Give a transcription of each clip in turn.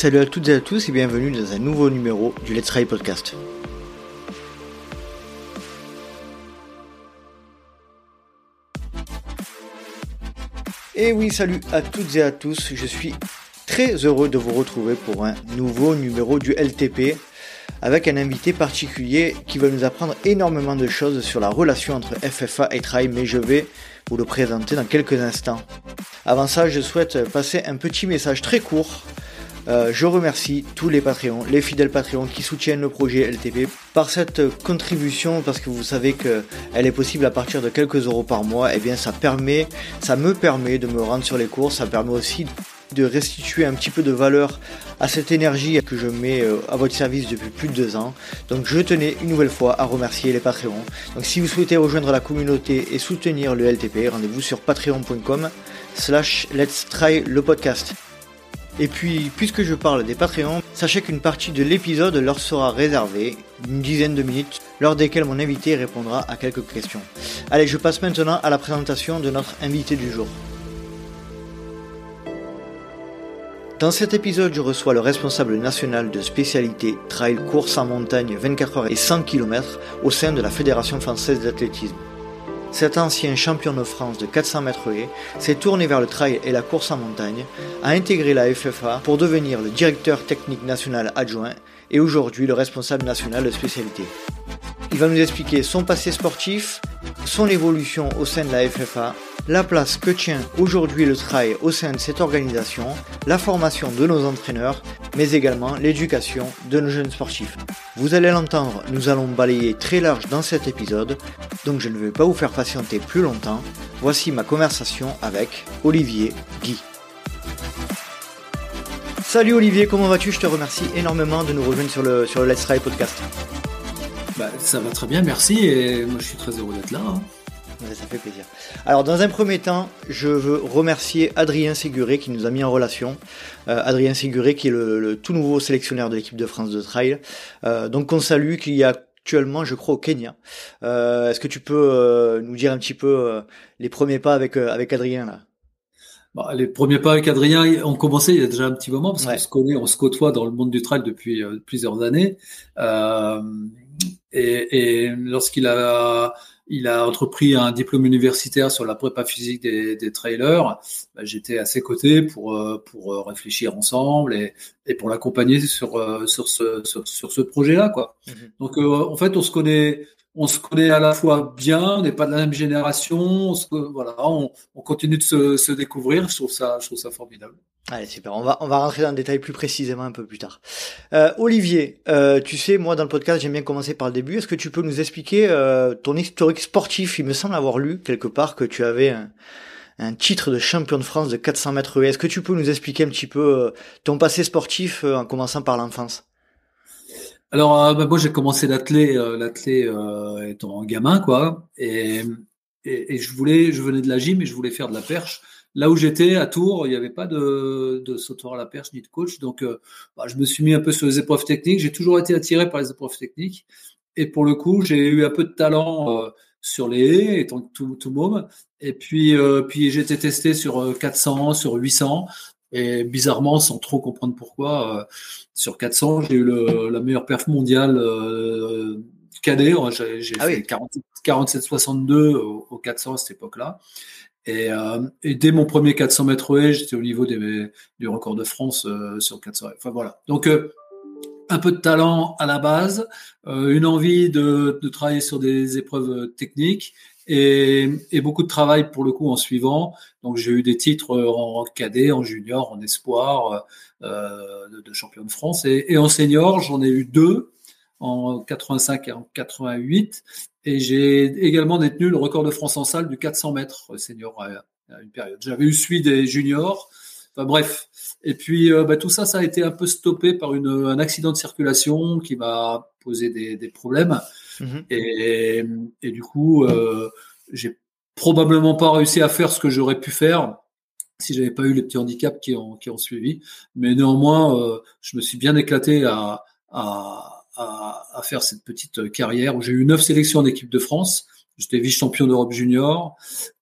Salut à toutes et à tous et bienvenue dans un nouveau numéro du Let's Try Podcast. Et oui, salut à toutes et à tous, je suis très heureux de vous retrouver pour un nouveau numéro du LTP avec un invité particulier qui va nous apprendre énormément de choses sur la relation entre FFA et Trail, mais je vais vous le présenter dans quelques instants. Avant ça, je souhaite passer un petit message très court. Euh, je remercie tous les Patreons, les fidèles Patreons qui soutiennent le projet LTP par cette contribution, parce que vous savez qu'elle est possible à partir de quelques euros par mois. Et eh bien, ça permet, ça me permet de me rendre sur les courses, ça permet aussi de restituer un petit peu de valeur à cette énergie que je mets euh, à votre service depuis plus de deux ans. Donc je tenais une nouvelle fois à remercier les Patreons. Donc si vous souhaitez rejoindre la communauté et soutenir le LTP, rendez-vous sur patreon.com slash let's try le podcast. Et puis, puisque je parle des Patreons, sachez qu'une partie de l'épisode leur sera réservée, une dizaine de minutes, lors desquelles mon invité répondra à quelques questions. Allez, je passe maintenant à la présentation de notre invité du jour. Dans cet épisode, je reçois le responsable national de spécialité trail course en montagne 24 heures et 100 km au sein de la Fédération française d'athlétisme. Cet ancien champion de France de 400 mètres haies s'est tourné vers le trail et la course en montagne, a intégré la FFA pour devenir le directeur technique national adjoint et aujourd'hui le responsable national de spécialité. Il va nous expliquer son passé sportif, son évolution au sein de la FFA, la place que tient aujourd'hui le trail au sein de cette organisation, la formation de nos entraîneurs, mais également l'éducation de nos jeunes sportifs. Vous allez l'entendre, nous allons balayer très large dans cet épisode, donc je ne vais pas vous faire patienter plus longtemps. Voici ma conversation avec Olivier Guy. Salut Olivier, comment vas-tu? Je te remercie énormément de nous rejoindre sur le, Let's Try podcast. Bah, ça va très bien, merci, et moi je suis très heureux d'être là. Hein ça fait plaisir. Alors, dans un premier temps, je veux remercier Adrien Séguré qui nous a mis en relation. Euh, Adrien Séguré qui est le, tout nouveau sélectionneur de l'équipe de France de trail. Euh, donc, on salue, qu'il y a actuellement, je crois, au Kenya. Euh, est-ce que tu peux nous dire un petit peu les premiers pas avec, avec Adrien là? Bah, les premiers pas avec Adrien ont commencé il y a déjà un petit moment parce qu'on se connaît, on se côtoie dans le monde du trail depuis plusieurs années. et, et lorsqu'il a il a entrepris un diplôme universitaire sur la prépa physique des, des trailers. Bah, j'étais à ses côtés pour euh, pour euh, réfléchir ensemble et, et pour l'accompagner sur euh, sur ce sur, sur ce projet-là quoi. Mhm. Donc en fait on se connaît on se connaît à la fois bien, on n'est pas de la même génération, on voilà, on, on, continue de se, se découvrir. Je trouve ça je trouve ça formidable. Allez, super. On va, on va rentrer dans le détail plus précisément un peu plus tard. Euh, Olivier, euh, tu sais, moi, dans le podcast, j'aime bien commencer par le début. Est-ce que tu peux nous expliquer euh, ton historique sportif? Il me semble avoir lu quelque part que tu avais un, un titre de champion de France de 400 mètres Est-ce que tu peux nous expliquer un petit peu euh, ton passé sportif euh, en commençant par l'enfance? Alors, bah, moi, j'ai commencé l'athlé, l'athlé étant gamin, quoi. Et, et, et, je voulais, je venais de la gym et je voulais faire de la perche. Là où j'étais, à Tours, il n'y avait pas de, de sauteur à la perche ni de coach. Donc, euh, bah, je me suis mis un peu sur les épreuves techniques. J'ai toujours été attiré par les épreuves techniques. Et pour le coup, j'ai eu un peu de talent euh, sur les haies, étant tout, tout môme. Et puis, euh, puis j'ai été testé sur 400, sur 800. Et bizarrement, sans trop comprendre pourquoi, sur 400, j'ai eu le, la meilleure perf mondiale cadet. J'ai ah fait 47-62 au, au 400 à cette époque-là. Et, euh, et, dès mon premier 400 mètres haies, j'étais au niveau des, du record de France euh, sur 400 Enfin voilà. Donc euh, un peu de talent à la base, euh, une envie de, de, travailler sur des épreuves techniques et, beaucoup de travail pour le coup en suivant. Donc j'ai eu des titres en cadet, en junior, en espoir de, de, champion de France et, en senior j'en ai eu deux en 85 et en 88 et j'ai également détenu le record de France en salle du 400 mètres senior à, une période. J'avais eu celui des juniors. Enfin, bref. Et puis euh, bah, tout ça, ça a été un peu stoppé par un accident de circulation qui m'a posé des problèmes. Mm-hmm. Et, du coup, euh, j'ai probablement pas réussi à faire ce que j'aurais pu faire si j'avais pas eu les petits handicaps qui ont, qui ont suivi. Mais néanmoins, euh, je me suis bien éclaté à, à à, faire cette petite carrière où j'ai eu neuf sélections d'équipe de France. J'étais vice-champion d'Europe junior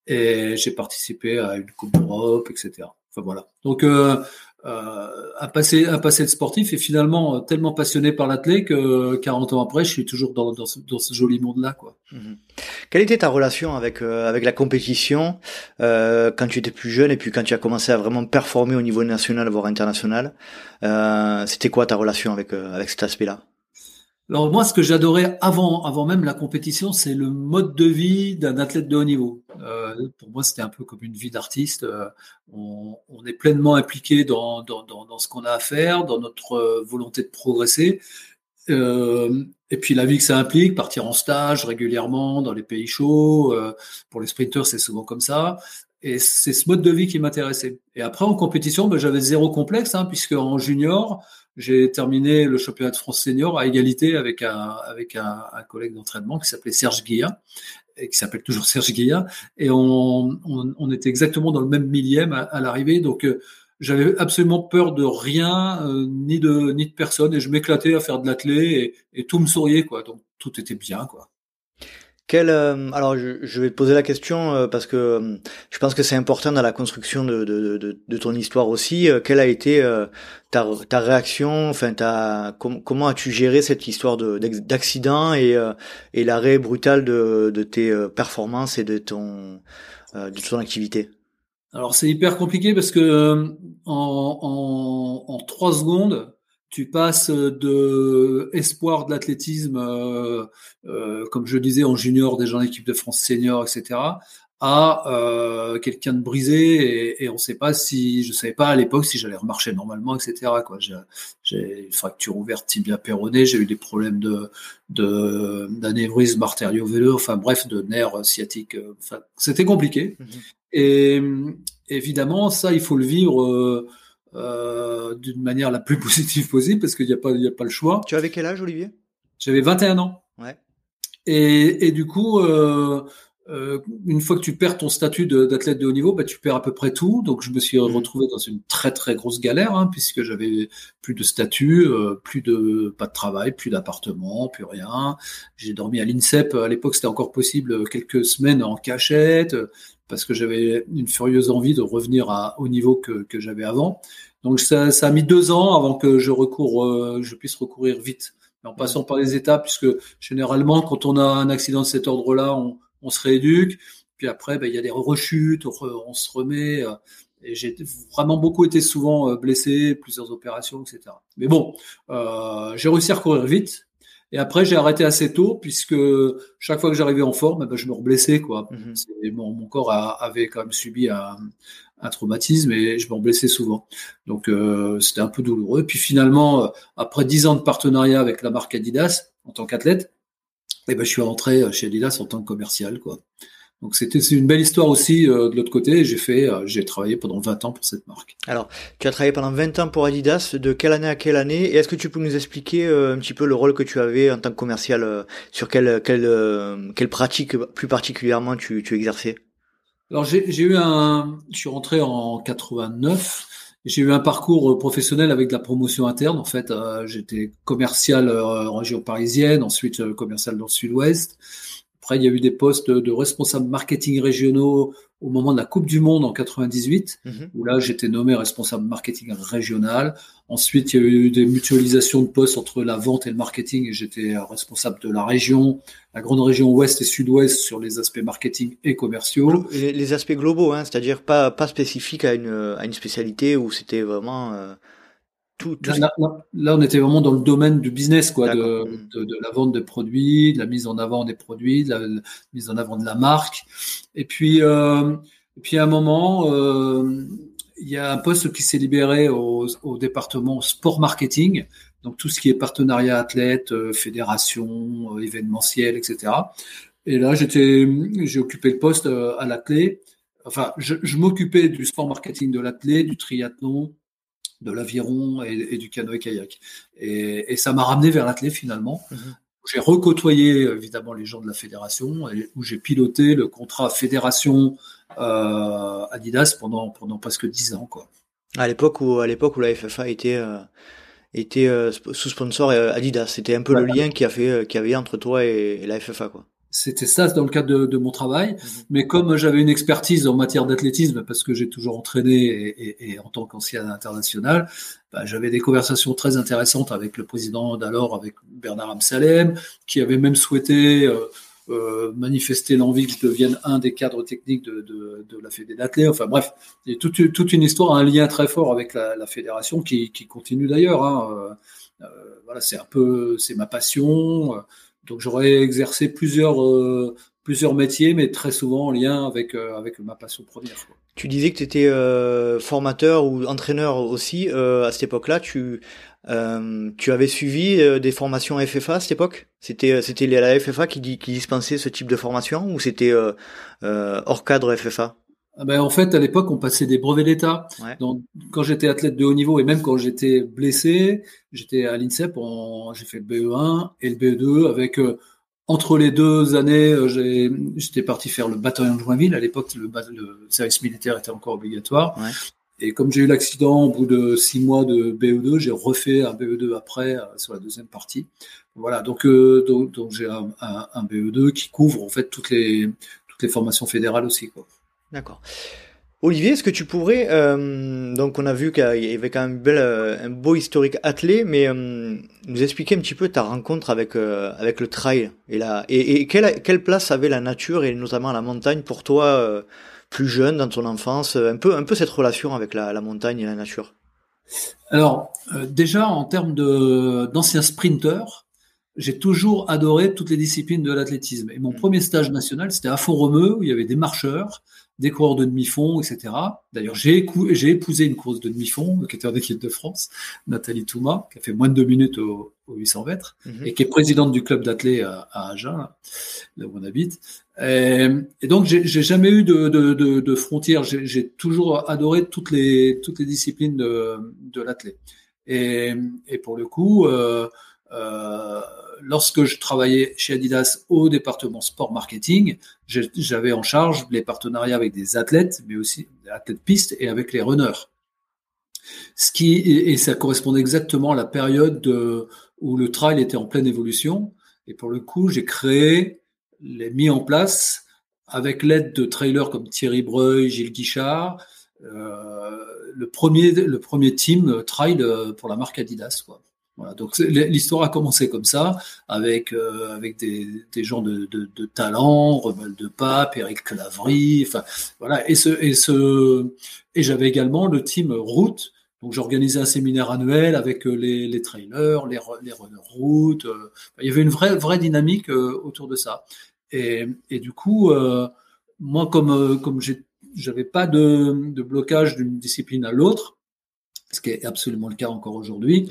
et j'ai participé à une Coupe d'Europe, etc. Enfin voilà. Donc euh, un passé, un passé de sportif et finalement tellement passionné par l'athlète que 40 ans après, je suis toujours dans, dans, ce, dans ce, joli monde-là. quoi. Mhm. Quelle était ta relation avec, avec la compétition euh, quand tu étais plus jeune et puis quand tu as commencé à vraiment performer au niveau national, voire international euh, C'était quoi ta relation avec, avec cet aspect-là? Alors moi, ce que j'adorais avant, avant même la compétition, c'est le mode de vie d'un athlète de haut niveau. Euh, pour moi, c'était un peu comme une vie d'artiste. Euh, on, est pleinement impliqué dans, dans, ce qu'on a à faire, dans notre euh, volonté de progresser. Et puis la vie que ça implique, partir en stage régulièrement dans les pays chauds. Pour les sprinters, c'est souvent comme ça. Et c'est ce mode de vie qui m'intéressait. Et après, en compétition, ben, j'avais zéro complexe, hein, puisque en junior, j'ai terminé le championnat de France senior à égalité avec un, avec un, un collègue d'entraînement qui s'appelait Serge Guilla et qui s'appelle toujours Serge Guilla. Et on, on, on, était exactement dans le même millième à, à l'arrivée. Donc, euh, j'avais absolument peur de rien, euh, ni de ni de personne, et je m'éclatais à faire de l'athlé et, et, tout me souriait, quoi. Donc, tout était bien, quoi. Euh, alors je, je, vais te poser la question euh, parce que euh, je pense que c'est important dans la construction de, de, de, de ton histoire aussi. quelle a été ta, ta réaction Enfin, ta, comment as-tu géré cette histoire d'accident et, et l'arrêt brutal de, de tes performances et de ton de ton activité? Alors c'est hyper compliqué parce que en, en, en trois secondes, tu passes de espoir de l'athlétisme, euh, euh, comme je disais, en junior, déjà en équipe de France senior, etc., à euh, quelqu'un de brisé et, et on ne sait pas si, je savais pas à l'époque si j'allais remarcher normalement, etc. Quoi. J'ai, une fracture ouverte tibia péroné, j'ai eu des problèmes de, de d'anévrisme artério-veineux, enfin bref, de nerfs sciatiques. Enfin, c'était compliqué. Mmh et évidemment, ça, il faut le vivre. Euh, d'une manière la plus positive possible parce qu'il n'y a pas, il y a pas le choix. Tu avais quel âge, Olivier? J'avais 21 ans. Ouais. Et, et du coup, euh, euh, une fois que tu perds ton statut d'athlète de, haut niveau, bah, tu perds à peu près tout. Donc, je me suis mmh. retrouvé dans une très très grosse galère hein, puisque j'avais plus de statut, euh, plus de pas de travail, plus d'appartement, plus rien. J'ai dormi à l'INSEP. À l'époque, c'était encore possible quelques semaines en cachette parce que j'avais une furieuse envie de revenir à, au niveau que, que j'avais avant. Donc ça, ça, a mis deux ans avant que je recours, euh, je puisse recourir vite, en passant par les étapes, puisque généralement quand on a un accident de cet ordre-là, on, on, se rééduque, puis après ben, il y a des rechutes, on, se remet. Euh, et j'ai vraiment beaucoup été souvent euh, blessé, plusieurs opérations, etc. Mais bon, euh, j'ai réussi à recourir vite. Et après, j'ai arrêté assez tôt puisque chaque fois que j'arrivais en forme, ben, je me reblessais. Quoi. Mm mon, mon, corps a, avait quand même subi un, un, traumatisme et je me blessais souvent. Donc, euh, c'était un peu douloureux. Puis finalement, après dix ans de partenariat avec la marque Adidas en tant qu'athlète, eh ben, je suis rentré chez Adidas en tant que commercial. Quoi. Donc c'était c'est une belle histoire aussi euh, de l'autre côté. J'ai fait, euh, j'ai travaillé pendant 20 ans pour cette marque. Alors, tu as travaillé pendant 20 ans pour Adidas. De quelle année à quelle année? Et est-ce que tu peux nous expliquer euh, un petit peu le rôle que tu avais en tant que commercial Sur quelle quelle quelle pratique plus particulièrement tu tu exerçais? Alors j'ai eu un, je suis rentré en 89. J'ai eu un parcours professionnel avec de la promotion interne. En fait, j'étais commercial en région parisienne, ensuite commercial dans le Sud-Ouest. Après, il y a eu des postes de responsables marketing régionaux au moment de la Coupe du Monde en 98, mmh. où là, j'étais nommé responsable marketing régional. Ensuite, il y a eu des mutualisations de postes entre la vente et le marketing, et j'étais responsable de la région, la grande région ouest et sud-ouest sur les aspects marketing et commerciaux. Les, aspects globaux, hein, c'est-à-dire pas, pas spécifiques à une, à une spécialité où c'était vraiment... Euh tout, là, là, on était vraiment dans le domaine du business, quoi, de, de, de, la vente de produits, de la mise en avant des produits, de la, mise en avant de la marque. Et puis, euh, et puis à un moment, euh, il y a un poste qui s'est libéré au, au, département sport marketing, donc tout ce qui est partenariat athlète, euh, fédération, euh, événementiel, etc. Et là, j'étais, j'ai occupé le poste euh, à l'athlète. Enfin, je, je m'occupais du sport marketing de l'athlète, du triathlon, de l'aviron et, du canoë-kayak. Et, et, ça m'a ramené vers l'athlète finalement. Mmh j'ai recôtoyé évidemment les gens de la fédération et où j'ai piloté le contrat fédération euh, Adidas pendant pendant presque dix ans quoi. À l'époque où à l'époque où la FFA était euh, était euh, sous sponsor Adidas, c'était un peu le lien qui a fait qui avait entre toi et, et la FFA quoi. C'était ça dans le cadre de, mon travail. Mhm. Mais comme j'avais une expertise en matière d'athlétisme, parce que j'ai toujours entraîné et, en tant qu'ancien international, bah, j'avais des conversations très intéressantes avec le président d'alors, avec Bernard Amsalem, qui avait même souhaité euh, euh, manifester l'envie que je devienne un des cadres techniques de, la Fédé d'athlètes. Enfin bref, il y a toute, une histoire, un lien très fort avec la, fédération qui, continue d'ailleurs. Hein. Euh, voilà, c'est un peu, c'est ma passion. Donc j'aurais exercé plusieurs, euh, plusieurs métiers, mais très souvent en lien avec, euh, avec ma passion première. Tu disais que tu étais euh, formateur ou entraîneur aussi à cette époque-là. Tu, tu avais suivi des formations FFA à cette époque? C'était c'était la FFA qui, qui dispensait ce type de formation ou c'était hors cadre FFA ben, en fait, à l'époque, on passait des brevets d'État. Donc, quand j'étais athlète de haut niveau et même quand j'étais blessé, j'étais à l'INSEP, j'ai fait le BE1 et le BE2 avec euh, entre les deux années, euh, j'étais parti faire le bataillon de Joinville. À l'époque, le, le, service militaire était encore obligatoire. Ouais. Et comme j'ai eu l'accident au bout de six mois de BE2, j'ai refait un BE2 après euh, sur la deuxième partie. Voilà, donc donc, donc j'ai un, un, un, BE2 qui couvre en fait toutes les toutes les formations fédérales aussi. Quoi. D'accord. Olivier, est-ce que tu pourrais, euh, donc on a vu qu'il y avait quand même euh, un beau historique attelé, mais euh, nous expliquer un petit peu ta rencontre avec avec le trail et la et, quelle, quelle place avait la nature et notamment la montagne pour toi plus jeune dans ton enfance, un peu un peu cette relation avec la, la montagne et la nature? Alors déjà en termes de d'anciens sprinteurs, j'ai toujours adoré toutes les disciplines de l'athlétisme. Et mon mmh. premier stage national, c'était à Font-Romeu, où il y avait des marcheurs, des coureurs de demi-fond, etc. D'ailleurs, j'ai, épousé une course de demi-fond qui était en équipe de France, Nathalie Touma, qui a fait moins de deux minutes au, 800 mètres mhm. et qui est présidente du club d'athlètes à, Agen, là où on habite. Et, donc, j'ai, jamais eu de, de, frontières. J'ai, toujours adoré toutes les, toutes les disciplines de, de l'athlète. Et, pour le coup, euh, euh, lorsque je travaillais chez Adidas au département sport marketing, j'avais en charge les partenariats avec des athlètes, mais aussi des athlètes pistes et avec les runners. Ce qui, et ça correspondait exactement à la période où le trail était en pleine évolution. Et pour le coup, j'ai créé, les mis en place avec l'aide de trailers comme Thierry Breuil, Gilles Guichard, euh, le premier le premier team trail euh, pour la marque Adidas. Voilà, donc l'histoire a commencé comme ça, avec euh, avec des, des gens de, de, de talent, Revel de Pape, Eric Clavry, enfin voilà, et ce et ce et j'avais également le team route. Donc j'organisais un séminaire annuel avec euh, les, les trailers, les, les runners route. Euh, il y avait une vraie vraie dynamique autour de ça. Et, et du coup, moi comme comme j'avais pas de, de blocage d'une discipline à l'autre, ce qui est absolument le cas encore aujourd'hui.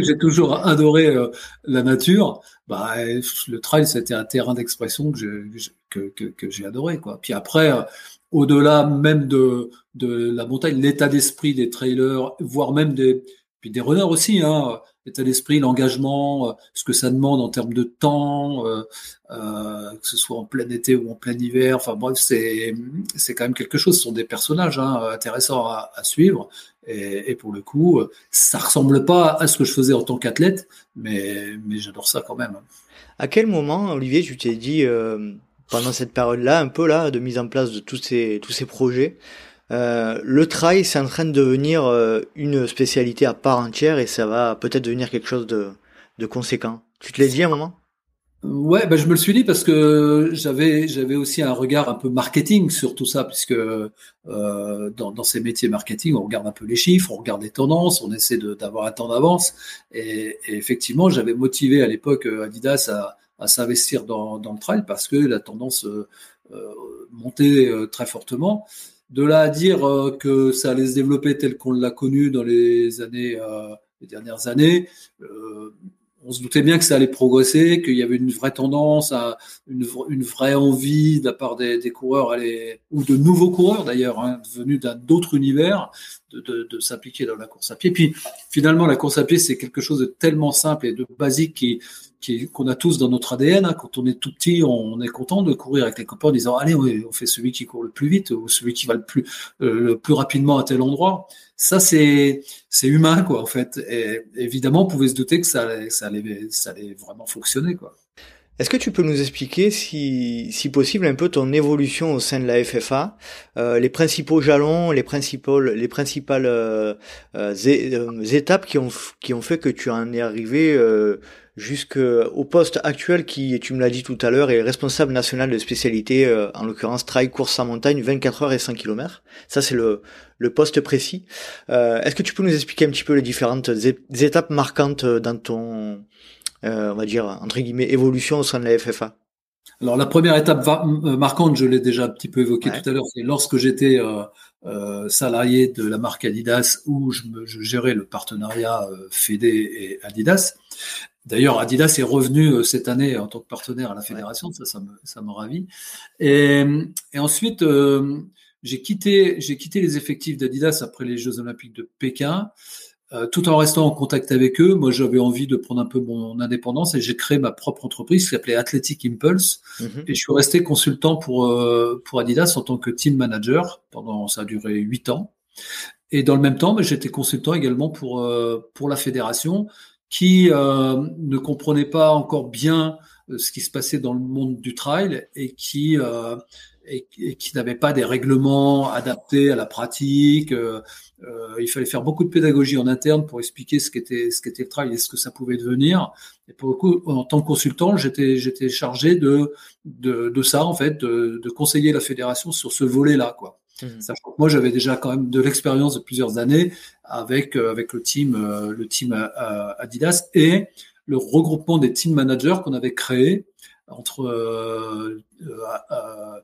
j'ai toujours adoré euh, la nature. Bah, le trail, c'était un terrain d'expression que, que, que, que j'ai adoré. Quoi. Puis après, euh, au-delà même de, de la montagne, l'état d'esprit des trailers, voire même des, puis des runners aussi, hein, l'état d'esprit, l'engagement, euh, ce que ça demande en termes de temps, euh, euh, que ce soit en plein été ou en plein hiver. Enfin bref, c'est c'est quand même quelque chose. Ce sont des personnages hein, intéressants à, suivre. Et, pour le coup, ça ressemble pas à ce que je faisais en tant qu'athlète, mais mais j'adore ça quand même. À quel moment, Olivier, tu t'es dit pendant cette période-là, un peu là, de mise en place de tous ces tous ces projets? Euh, le trail, c'est en train de devenir euh, une spécialité à part entière et ça va peut-être devenir quelque chose de, de conséquent. Tu te l'as dit à un moment? Ouais, ben je me le suis dit parce que j'avais j'avais aussi un regard un peu marketing sur tout ça, puisque euh, dans, dans ces métiers marketing, on regarde un peu les chiffres, on regarde les tendances, on essaie d'avoir un temps d'avance. Et, effectivement, j'avais motivé à l'époque Adidas à, à s'investir dans, dans le trail parce que la tendance montait très fortement. De là à dire euh, que ça allait se développer tel qu'on l'a connu dans les années, euh, les dernières années, euh, on se doutait bien que ça allait progresser, qu'il y avait une vraie tendance, à une, une vraie envie de la part des, des coureurs, aller, ou de nouveaux coureurs d'ailleurs, hein, venus d'un autre univers, de, de, de s'impliquer dans la course à pied. Puis finalement, la course à pied, c'est quelque chose de tellement simple et de basique qui, qu'on a tous dans notre ADN. Hein. Quand on est tout petit, on est content de courir avec les copains en disant allez, on fait celui qui court le plus vite ou celui qui va le plus euh, le plus rapidement à tel endroit. Ça c'est c'est humain quoi en fait. Et évidemment, on pouvait se douter que ça allait, ça allait ça allait vraiment fonctionner quoi. Est-ce que tu peux nous expliquer, si, si possible, un peu ton évolution au sein de la FFA, euh, les principaux jalons, les principales, les principales euh, euh, euh, étapes qui ont, qui ont fait que tu en es arrivé euh, jusqu'au poste actuel qui, tu me l'as dit tout à l'heure, est responsable national de spécialité, en l'occurrence trail, course en montagne, 24 heures et 100 km. Ça, c'est le, le poste précis. Est-ce que tu peux nous expliquer un petit peu les différentes étapes marquantes dans ton euh, on va dire, entre guillemets, évolution au sein de la FFA Alors la première étape euh, marquante, je l'ai déjà un petit peu évoqué tout à l'heure, c'est lorsque j'étais euh, salarié de la marque Adidas, où je, gérais le partenariat Fédé et Adidas. D'ailleurs, Adidas est revenu cette année en tant que partenaire à la fédération, ça, ça me, ça me ravit. Et, et ensuite, j'ai quitté, j'ai quitté les effectifs d'Adidas après les Jeux Olympiques de Pékin. Euh, tout en restant en contact avec eux, moi j'avais envie de prendre un peu mon indépendance et j'ai créé ma propre entreprise qui s'appelait Athletic Impulse mhm. et je suis resté consultant pour euh, pour Adidas en tant que team manager pendant ça a duré huit ans et dans le même temps j'étais consultant également pour euh, pour la fédération qui ne comprenait pas encore bien ce qui se passait dans le monde du trail et qui et, qui n'avait pas des règlements adaptés à la pratique. Euh, euh, il fallait faire beaucoup de pédagogie en interne pour expliquer ce qu'était ce qu'était le travail et ce que ça pouvait devenir. Et pour le coup, en tant que consultant, j'étais j'étais chargé de, de, de ça en fait, de, de conseiller la fédération sur ce volet-là, quoi. Que moi, j'avais déjà quand même de l'expérience de plusieurs années avec euh, avec le team le team Adidas et le regroupement des team managers qu'on avait créé entre euh, euh,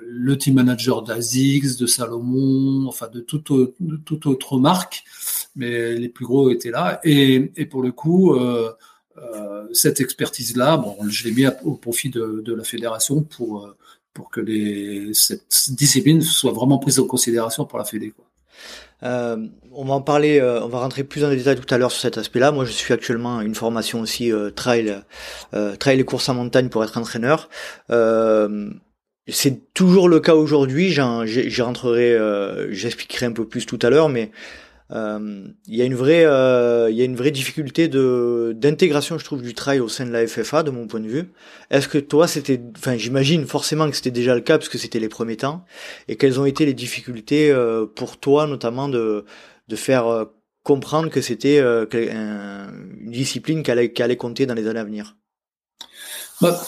le team manager d'Azix, de Salomon, enfin de toute, autre marque, mais les plus gros étaient là. Et, pour le coup, euh, euh, cette expertise-là, bon, je l'ai mis au profit de, la fédération pour, pour que les, cette discipline soit vraiment prise en considération pour la fédé. Quoi. Euh, on va en parler, on va rentrer plus en détail tout à l'heure sur cet aspect-là. Moi, je suis actuellement une formation aussi trail, trail et course en montagne pour être entraîneur. C'est toujours le cas aujourd'hui. J'y rentrerai, euh, j'expliquerai un peu plus tout à l'heure, mais euh, il y a une vraie, euh, il y a une vraie difficulté de d'intégration, je trouve, du trail au sein de la FFA, de mon point de vue. Est-ce que toi, c'était, enfin, j'imagine forcément que c'était déjà le cas parce que c'était les premiers temps. Et quelles ont été les difficultés pour toi, notamment de de faire comprendre que c'était une discipline qui allait, qui allait compter dans les années à venir? Bah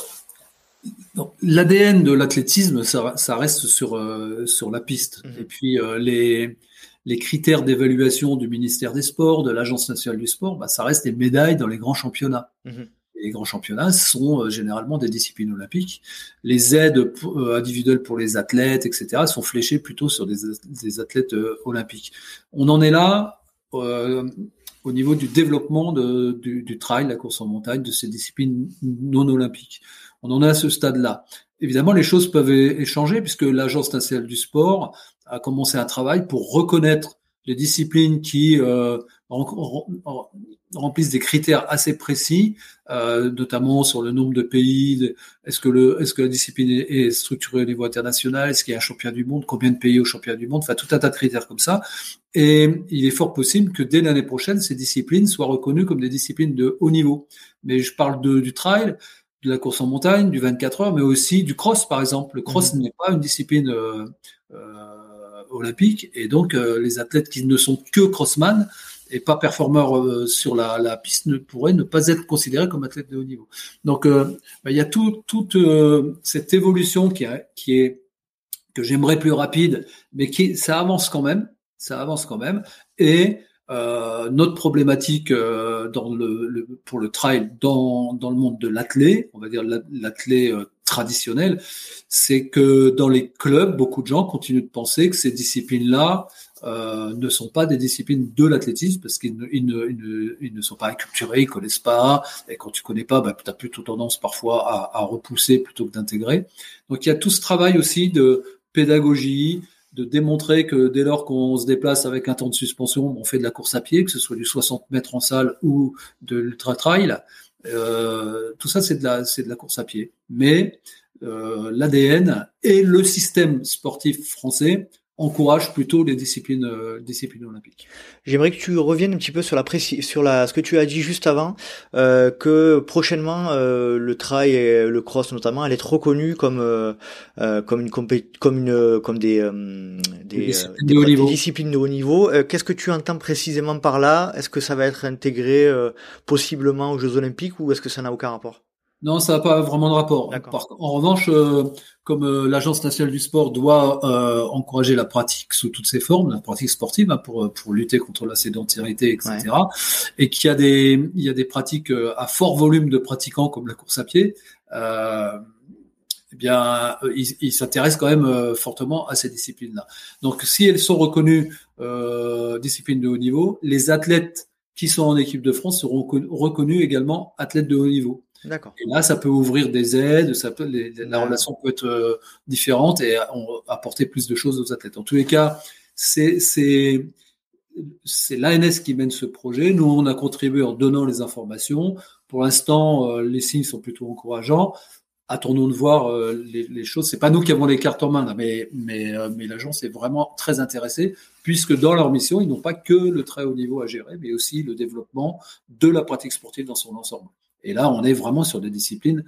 L'ADN de l'athlétisme, ça, reste sur, euh, sur la piste. Mhm. Et puis euh, les, les critères d'évaluation du ministère des Sports, de l'Agence nationale du sport, bah, ça reste des médailles dans les grands championnats. Mhm. Les grands championnats sont euh, généralement des disciplines olympiques. Les aides individuelles pour les athlètes, etc., sont fléchées plutôt sur des, des athlètes olympiques. On en est là au niveau du développement de, du, du trail, la course en montagne, de ces disciplines non olympiques. On en est à ce stade-là. Évidemment, les choses peuvent échanger puisque l'Agence nationale du sport a commencé un travail pour reconnaître les disciplines qui euh, remplissent des critères assez précis, euh, notamment sur le nombre de pays. Est-ce que, le, est-ce que la discipline est structurée au niveau international Est-ce qu'il y a un champion du monde Combien de pays au championnat du monde Enfin, tout un tas de critères comme ça. Et il est fort possible que dès l'année prochaine, ces disciplines soient reconnues comme des disciplines de haut niveau. Mais je parle de, du trail, de la course en montagne, du 24 heures, mais aussi du cross, par exemple. Le cross mhm. n'est pas une discipline euh, euh, olympique, et donc euh, les athlètes qui ne sont que crossman et pas performeurs sur la, la, piste ne pourraient ne pas être considérés comme athlètes de haut niveau. Donc, bah, il y a tout, toute cette évolution qui, qui est que j'aimerais plus rapide, mais qui ça avance quand même, ça avance quand même, et euh, notre problématique euh, dans le, pour le trail dans, dans le monde de l'athlé, on va dire l'athlé euh, traditionnel, c'est que dans les clubs, beaucoup de gens continuent de penser que ces disciplines-là euh, ne sont pas des disciplines de l'athlétisme parce qu'ils ne, ils ne, ne, sont pas acculturés, ils connaissent pas. Et quand tu connais pas, bah, tu as plutôt tendance parfois à, à repousser plutôt que d'intégrer. Donc il y a tout ce travail aussi de pédagogie, de démontrer que dès lors qu'on se déplace avec un temps de suspension, on fait de la course à pied, que ce soit du 60 mètres en salle ou de l'ultra trail. Euh, tout ça, c'est de la, c'est de la course à pied. Mais euh, l'ADN et le système sportif français encourage plutôt les disciplines, euh, disciplines olympiques. J'aimerais que tu reviennes un petit peu sur la précis, sur la ce que tu as dit juste avant, euh, que prochainement euh, le trail et le cross notamment allait être reconnu comme euh, euh comme une comme une comme des des, disciplines, de haut niveau. disciplines de haut niveau. Qu'est-ce que tu entends précisément par là? Est-ce que ça va être intégré possiblement aux Jeux Olympiques ou est-ce que ça n'a aucun rapport? Non, ça n'a pas vraiment de rapport. en revanche, euh, comme euh, l'Agence nationale du sport doit euh, encourager la pratique sous toutes ses formes, la pratique sportive hein, pour pour lutter contre la sédentarité, etc. Et qu'il y a des il y a des pratiques à fort volume de pratiquants comme la course à pied. eh bien, ils il s'intéressent quand même fortement à ces disciplines-là. Donc, si elles sont reconnues disciplines de haut niveau, les athlètes qui sont en équipe de France seront reconnus également athlètes de haut niveau. Et là, ça peut ouvrir des aides, ça peut, la relation peut être euh, différente et apporter plus de choses aux athlètes. En tous les cas, c'est l'ANS qui mène ce projet. Nous, on a contribué en donnant les informations. Pour l'instant, euh, les signes sont plutôt encourageants. Attendons de voir euh, les, les, choses. C'est pas nous qui avons les cartes en main, là, mais mais mais l'agence est vraiment très intéressée puisque dans leur mission, ils n'ont pas que le très haut niveau à gérer, mais aussi le développement de la pratique sportive dans son ensemble. Et là, on est vraiment sur des disciplines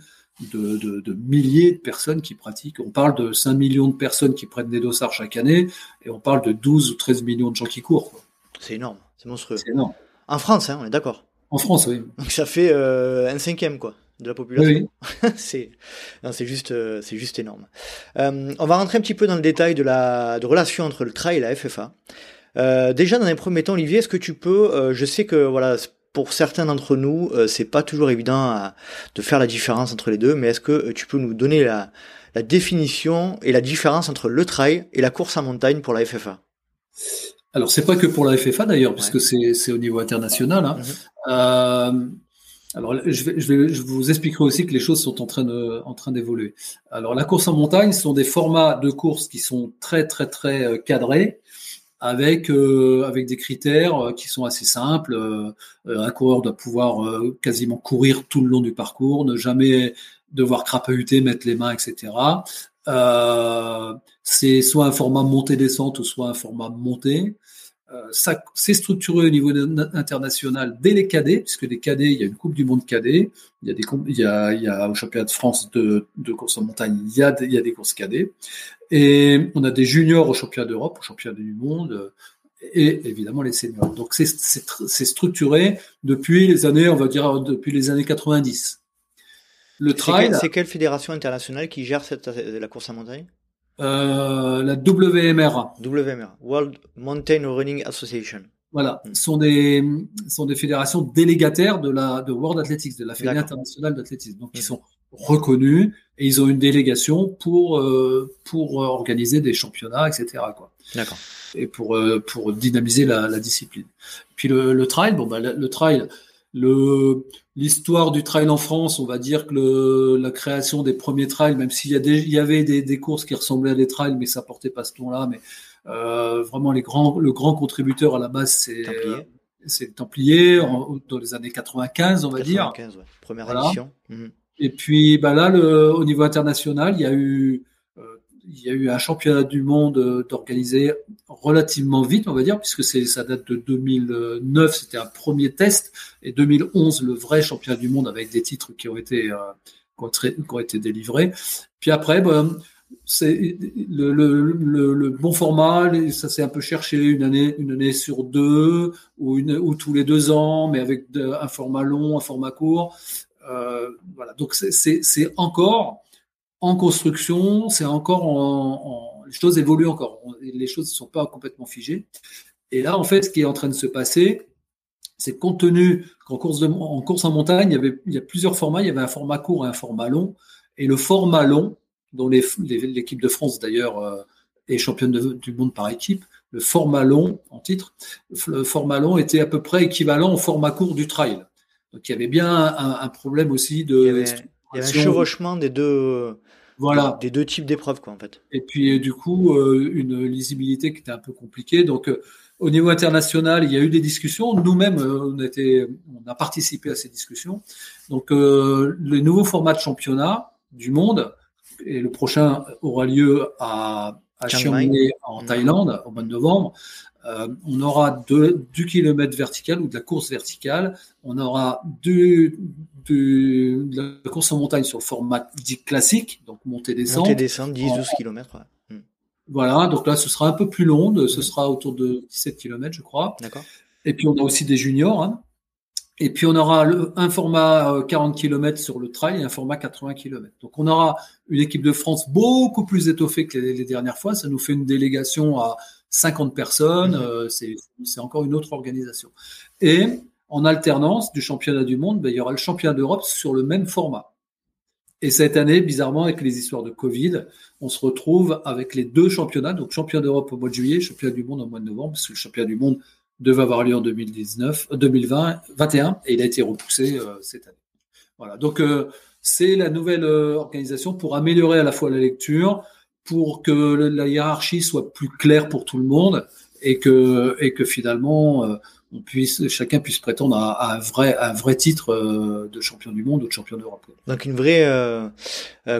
de, milliers de personnes qui pratiquent. On parle de 5 millions de personnes qui prennent des dossards chaque année, et on parle de 12 ou 13 millions de gens qui courent. C'est énorme, c'est monstrueux. C'est énorme. En France, hein, on est d'accord. En France, oui. Donc ça fait euh, un cinquième, quoi de la population. Oui. c'est c'est juste euh, c'est juste énorme. Euh, on va rentrer un petit peu dans le détail de la de relation entre le trail et la FFA. déjà dans un premier temps, Olivier, est-ce que tu peux, je sais que voilà pour certains d'entre nous, euh, c'est pas toujours évident de faire la différence entre les deux, mais est-ce que euh, tu peux nous donner la, définition et la différence entre le trail et la course en montagne pour la FFA Alors c'est pas que pour la FFA d'ailleurs, puisque c'est au niveau international. Hein. Mhm. Euh, alors je, vais, je, vais, je vous expliquerai aussi que les choses sont en train de, en train d'évoluer. Alors la course en montagne ce sont des formats de course qui sont très très très cadrés avec euh, avec des critères euh, qui sont assez simples. Euh, un coureur doit pouvoir quasiment courir tout le long du parcours, ne jamais devoir crapahuter, mettre les mains, etc. c'est soit un format montée-descente ou soit un format montée. Euh, c'est structuré au niveau international dès les cadets, puisque les cadets, il y a une Coupe du Monde cadet, il y a des il y a, il y a au championnat de France de, de course en montagne, il y a, il y a des courses cadets, et on a des juniors au championnat d'Europe, au championnat du monde, et évidemment les seniors. Donc c'est structuré depuis les années, on va dire depuis les années 90. Le trail. C'est quelle fédération internationale qui gère cette, la course en montagne euh, la WMRA. WMRA, World Mountain Running Association. Voilà, hmm. sont des sont des fédérations délégataires de la de World Athletics, de la Fédération internationale d'athlétisme. Donc ils hmm. sont reconnus et ils ont une délégation pour euh, pour organiser des championnats, etc. Quoi. D'accord. Et pour euh, pour dynamiser la, la discipline. Puis le, le trail, bon bah le, le trail, le l'histoire du trail en France, on va dire que le, la création des premiers trails, même s'il y, a des, il y avait des, des, courses qui ressemblaient à des trails, mais ça portait pas ce ton-là. Mais euh, vraiment, les grands, le grand contributeur à la base, c'est Templier, c'est Templier dans les années 95, on va 95, dire. Ouais. Première édition. Mhm. Et puis, bah là, le, au niveau international, il y a eu il y a eu un championnat du monde euh, d'organiser relativement vite, on va dire, puisque c'est ça date de 2009, c'était un premier test, et 2011 le vrai championnat du monde avec des titres qui ont été euh, qui ont été délivrés. Puis après, ben, c'est le, le, le, bon format, ça s'est un peu cherché une année, une année sur deux ou une ou tous les deux ans, mais avec un format long, un format court. Euh, voilà, donc c'est encore en construction, c'est encore en, les choses évoluent encore. Les choses ne sont pas complètement figées. Et là, en fait, ce qui est en train de se passer, c'est compte tenu qu'en course, en course en montagne, il y, avait, a plusieurs formats. Il y avait un format court et un format long. Et le format long, dont l'équipe de France d'ailleurs euh, est championne du monde par équipe, le format long en titre, le format long était à peu près équivalent au format court du trail. Donc il y avait bien un, problème aussi de. Il y avait un chevauchement des deux, voilà. des deux types d'épreuves, quoi, en fait. Et puis, du coup, euh, une lisibilité qui était un peu compliquée. Donc, euh, au niveau international, il y a eu des discussions. Nous-mêmes, euh, on, était, on a participé à ces discussions. Donc, le nouveau format de championnat du monde, et le prochain aura lieu à, à Chiang Mai en Thaïlande au mois de novembre. Euh, on aura de, du kilomètre vertical ou de la course verticale. On aura du, de la course en montagne sur le format dit classique, donc montée-descente. Montée-descente, 10-12 km. Hmm. Voilà, donc là, ce sera un peu plus long, ce hmm. sera autour de 17 km, je crois. D'accord. Et puis, on a aussi des juniors. Hein. Et puis, on aura un format 40 euh, km sur le trail et un format 80 km. Donc, on aura une équipe de France beaucoup plus étoffée que les, les dernières fois. Ça nous fait une délégation à 50 personnes, mhm. euh, c'est encore une autre organisation. Et en alternance du championnat du monde, ben, il y aura le championnat d'Europe sur le même format. Et cette année, bizarrement, avec les histoires de Covid, on se retrouve avec les deux championnats, donc championnat d'Europe au mois de juillet, championnat du monde au mois de novembre, parce que le championnat du monde devait avoir lieu en 2019, 2020, 21, et il a été repoussé euh, cette année. Voilà. Donc, euh, c'est la nouvelle organisation pour améliorer à la fois la lecture, pour que la hiérarchie soit plus claire pour tout le monde et que, et que finalement, euh, on puisse, chacun puisse prétendre à, un, vrai, un vrai titre euh, de champion du monde ou de champion d'Europe. Donc une vraie, euh,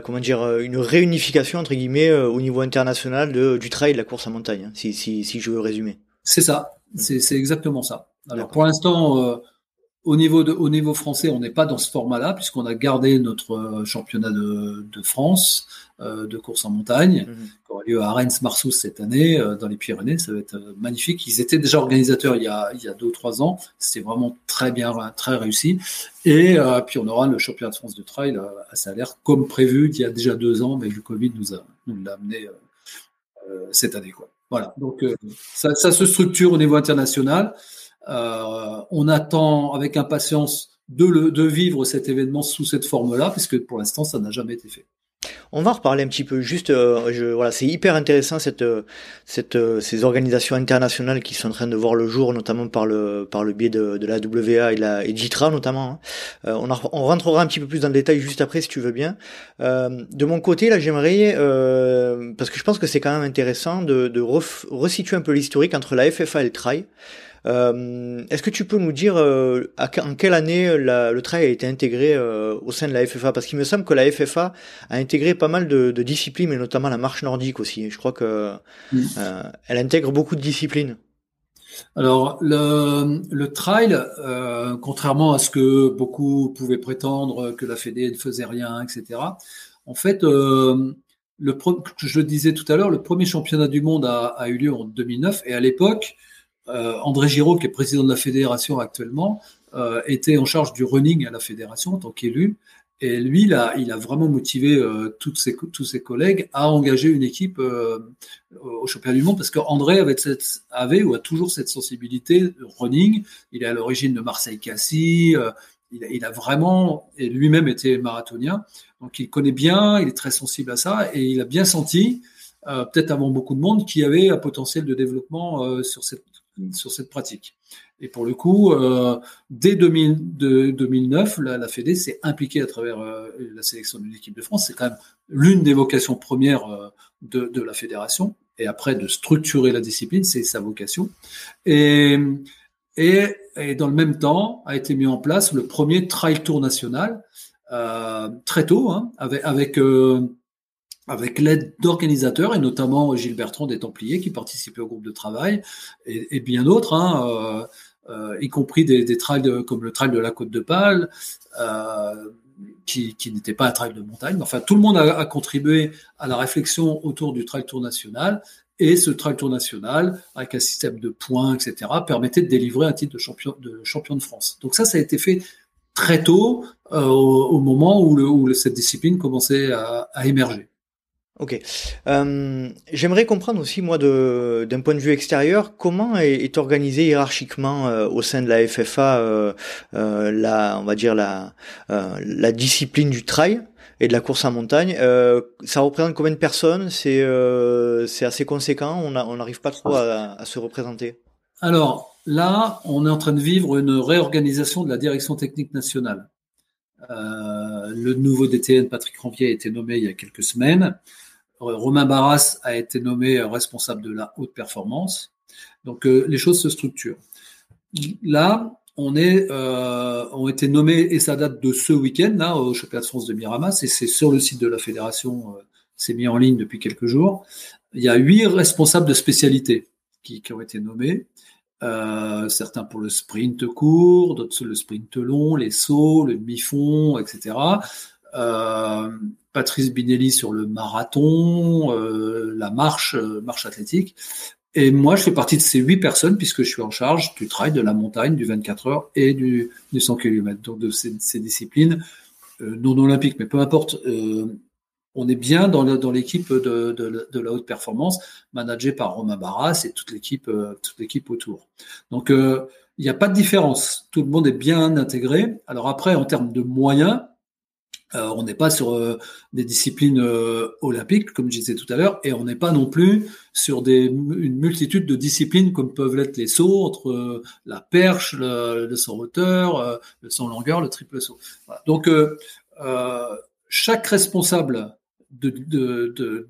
comment dire, une réunification entre guillemets au niveau international de, du trail de la course à montagne, hein, si, si, si je veux résumer. C'est ça, mmh. c'est exactement ça. Alors pour l'instant, au niveau, de, au niveau français, on n'est pas dans ce format-là, puisqu'on a gardé notre euh, championnat de, de France euh, de course en montagne, mhm. qui aura lieu à Reims-Marsous cette année, euh, dans les Pyrénées. Ça va être magnifique. Ils étaient déjà organisateurs il y a, il y a deux ou trois ans. C'était vraiment très bien, très réussi. Et puis, on aura le championnat de France de trail à Salaire, comme prévu il y a déjà deux ans, mais le Covid nous l'a amené cette année. Quoi. Voilà. Donc, ça, ça se structure au niveau international. Euh, on attend avec impatience de, le, de vivre cet événement sous cette forme-là, puisque pour l'instant, ça n'a jamais été fait. On va en reparler un petit peu. Juste, euh, je, voilà, c'est hyper intéressant cette, cette, ces organisations internationales qui sont en train de voir le jour, notamment par le, par le biais de, de la WA et, la, et JITRA notamment. Hein. Euh, on, on, rentrera un petit peu plus dans le détail juste après, si tu veux bien. Euh, de mon côté, là, j'aimerais, parce que je pense que c'est quand même intéressant de, de resituer un peu l'historique entre la FFA et le TRAI. Euh, est-ce que tu peux nous dire euh, en quelle année le trail a été intégré euh, au sein de la FFA Parce qu'il me semble que la FFA a intégré pas mal de, disciplines, et notamment la marche nordique aussi. Je crois que elle intègre beaucoup de disciplines. Alors le, le trail, contrairement à ce que beaucoup pouvaient prétendre que la Fédé ne faisait rien, etc. En fait, le je le disais tout à l'heure, le premier championnat du monde a, a, eu lieu en 2009 et à l'époque, euh, André Giraud, qui est président de la fédération actuellement, euh, était en charge du running à la fédération en tant qu'élu. Et lui, il a, vraiment motivé euh, tous ses collègues à engager une équipe au championnat du monde parce qu'André avait, avait ou a toujours cette sensibilité running. Il est à l'origine de Marseille-Cassis. Il, il, a vraiment, et lui-même était marathonien. Donc il connaît bien, il est très sensible à ça et il a bien senti, peut-être avant beaucoup de monde, qu'il y avait un potentiel de développement sur cette sur cette pratique. Et pour le coup, euh, dès 2009, la, la Fédé s'est impliquée à travers euh, la sélection de l'équipe de France. C'est quand même l'une des vocations premières euh, de, la fédération. Et après, de structurer la discipline, c'est sa vocation. Et, et, dans le même temps, a été mis en place le premier Trail Tour national, très tôt, hein, avec avec l'aide d'organisateurs et notamment Gilles Bertrand des Templiers qui participait au groupe de travail et, bien d'autres, hein, euh, euh, y compris des, des trails comme le trail de la Côte de Pâle, euh, qui, qui n'était pas un trail de montagne. Enfin, tout le monde a, a, contribué à la réflexion autour du trail tour national. Et ce trail tour national, avec un système de points, etc., permettait de délivrer un titre de champion de, champion de France. Donc ça, ça a été fait très tôt, euh, au, au, moment où, le, où, cette discipline commençait à, à émerger. Ok. Euh, J'aimerais comprendre aussi, moi, d'un point de vue extérieur, comment est, est organisé hiérarchiquement euh, au sein de la FFA, euh, la, on va dire la, la discipline du trail et de la course en montagne. ça représente combien de personnes? C'est c'est assez conséquent? On n'arrive pas trop à, à, se représenter? Alors là, on est en train de vivre une réorganisation de la direction technique nationale. le nouveau DTN, Patrick Ranvier, a été nommé il y a quelques semaines. Romain Barras a été nommé responsable de la haute performance. Donc euh, les choses se structurent. Là, on est, euh, ont été nommés et ça date de ce week-end là au championnat de France de Miramas et c'est sur le site de la fédération, euh, c'est mis en ligne depuis quelques jours. il y a huit responsables de spécialité qui, ont été nommés. Euh, certains pour le sprint court, d'autres le sprint long, les sauts, le demi-fond, etc. Euh, Patrice Binelli sur le marathon, euh, la marche, euh, marche athlétique. Et moi, je fais partie de ces huit personnes puisque je suis en charge du trail, de la montagne, du 24 heures et du, du 100 km. Donc de ces, disciplines non olympiques, mais peu importe. on est bien dans, l'équipe de, la haute performance, managée par Romain Barras et toute l'équipe autour. Donc il n'y a pas de différence. Tout le monde est bien intégré. Alors après, en termes de moyens, euh, on n'est pas sur euh, des disciplines euh, olympiques, comme je disais tout à l'heure, et on n'est pas non plus sur une multitude de disciplines comme peuvent l'être les sauts, entre la perche, le, le saut hauteur, le saut longueur, le triple saut. Donc, chaque responsable de,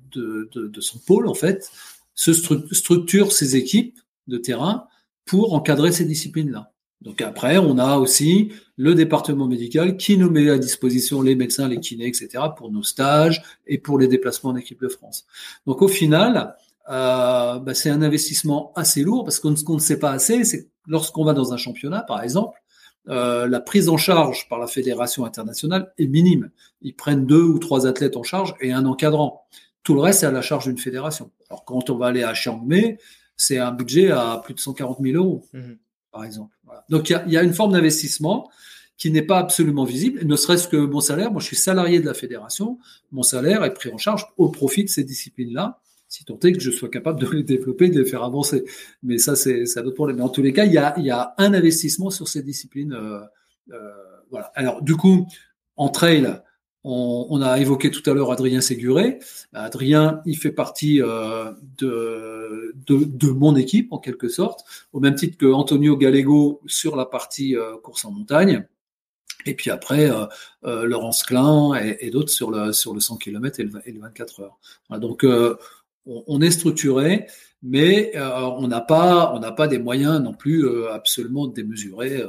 son pôle, en fait, se structure ses équipes de terrain pour encadrer ces disciplines-là. Donc après, on a aussi le département médical qui nous met à disposition les médecins, les kinés, etc. pour nos stages et pour les déplacements en équipe de France. Donc au final, euh, bah, c'est un investissement assez lourd parce qu'on ne sait pas assez, c'est lorsqu'on va dans un championnat, par exemple, euh, la prise en charge par la fédération internationale est minime. Ils prennent deux ou trois athlètes en charge et un encadrant. Tout le reste est à la charge d'une fédération. Alors quand on va aller à Chiang Mai, c'est un budget à plus de 140 000 euros. Mmh par exemple. Donc il y a, une forme d'investissement qui n'est pas absolument visible, ne serait-ce que mon salaire. Moi, je suis salarié de la fédération. Mon salaire est pris en charge au profit de ces disciplines-là, si tant est que je sois capable de les développer, de les faire avancer. Mais ça, c'est un autre problème. Mais en tous les cas, il y a, un investissement sur ces disciplines. Euh, euh, voilà. Alors, du coup, en trail, on, a évoqué tout à l'heure Adrien Séguré. Adrien, il fait partie euh, de, de, mon équipe en quelque sorte, au même titre que Antonio Gallego sur la partie euh, course en montagne. Et puis après, euh, Laurence Klein et, d'autres sur le, sur le 100 km et le, 24 heures. donc, on, est structuré, mais on n'a pas, pas des moyens non plus absolument démesurés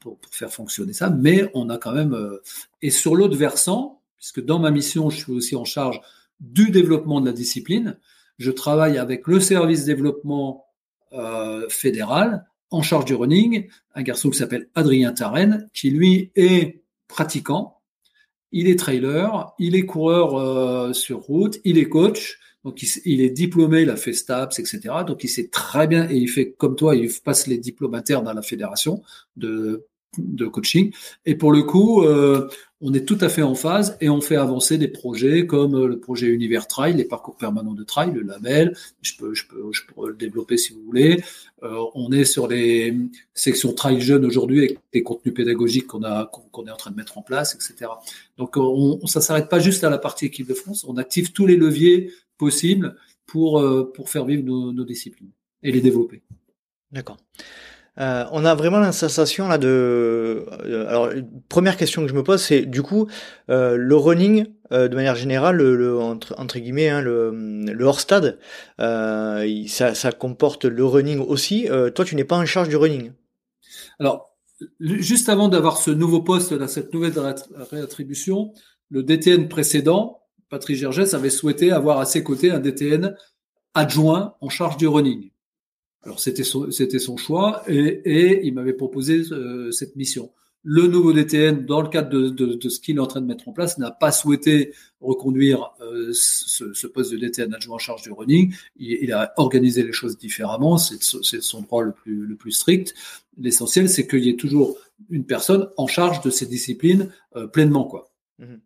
pour, pour, faire fonctionner ça, mais on a quand même. Euh, et sur l'autre versant, puisque dans ma mission, je suis aussi en charge du développement de la discipline, je travaille avec le service développement euh, fédéral en charge du running, un garçon qui s'appelle Adrien Tarren, qui lui est pratiquant, il est trailer, il est coureur euh, sur route, il est coach, donc il, est diplômé, il a fait STAPS, etc. Donc il sait très bien et il fait comme toi, il passe les diplômes internes à la fédération de, coaching. Et pour le coup, euh, on est tout à fait en phase et on fait avancer des projets comme le projet Univers Trail, les parcours permanents de trail, le label. Je peux, je peux, je peux le développer si vous voulez. Euh, on est sur les sections trail jeunes aujourd'hui avec des contenus pédagogiques qu'on a, qu'on est en train de mettre en place, etc. Donc on, ça s'arrête pas juste à la partie équipe de France. On active tous les leviers possible pour, euh, pour faire vivre nos, disciplines et les développer. D'accord. Euh, on a vraiment la sensation là de. Euh, alors, première question que je me pose, c'est du coup le running de manière générale, le, entre, entre, guillemets, hein, le, le hors stade, ça, ça, comporte le running aussi. toi, tu n'es pas en charge du running. Alors, juste avant d'avoir ce nouveau poste, là, cette nouvelle réattribution, le DTN précédent Patrick Gergès avait souhaité avoir à ses côtés un DTN adjoint en charge du running. Alors c'était son, c'était son choix et, il m'avait proposé euh, cette mission. Le nouveau DTN, dans le cadre de, ce qu'il est en train de mettre en place, n'a pas souhaité reconduire euh, ce, poste de DTN adjoint en charge du running. Il, a organisé les choses différemment. C'est, son droit le plus, le plus strict. L'essentiel, c'est qu'il y ait toujours une personne en charge de ces disciplines euh, pleinement, quoi. Mmh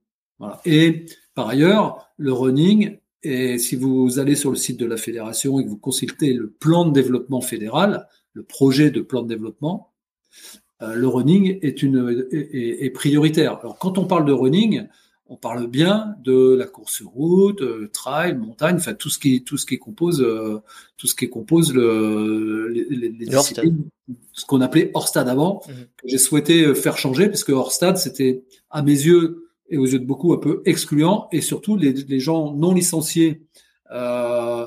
voilà. Et par ailleurs, le running, et si vous allez sur le site de la fédération et que vous consultez le plan de développement fédéral, le projet de plan de développement, euh, le running est, une, est, prioritaire. Alors quand on parle de running, on parle bien de la course sur route, euh, trail, montagne, enfin tout ce qui tout ce qui compose euh, tout ce qui compose le les, les disciplines, ce qu'on appelait hors stade avant, mmh. que j'ai souhaité faire changer parce que hors stade c'était à mes yeux et aux yeux de beaucoup un peu excluant, et surtout les, les gens non licenciés euh,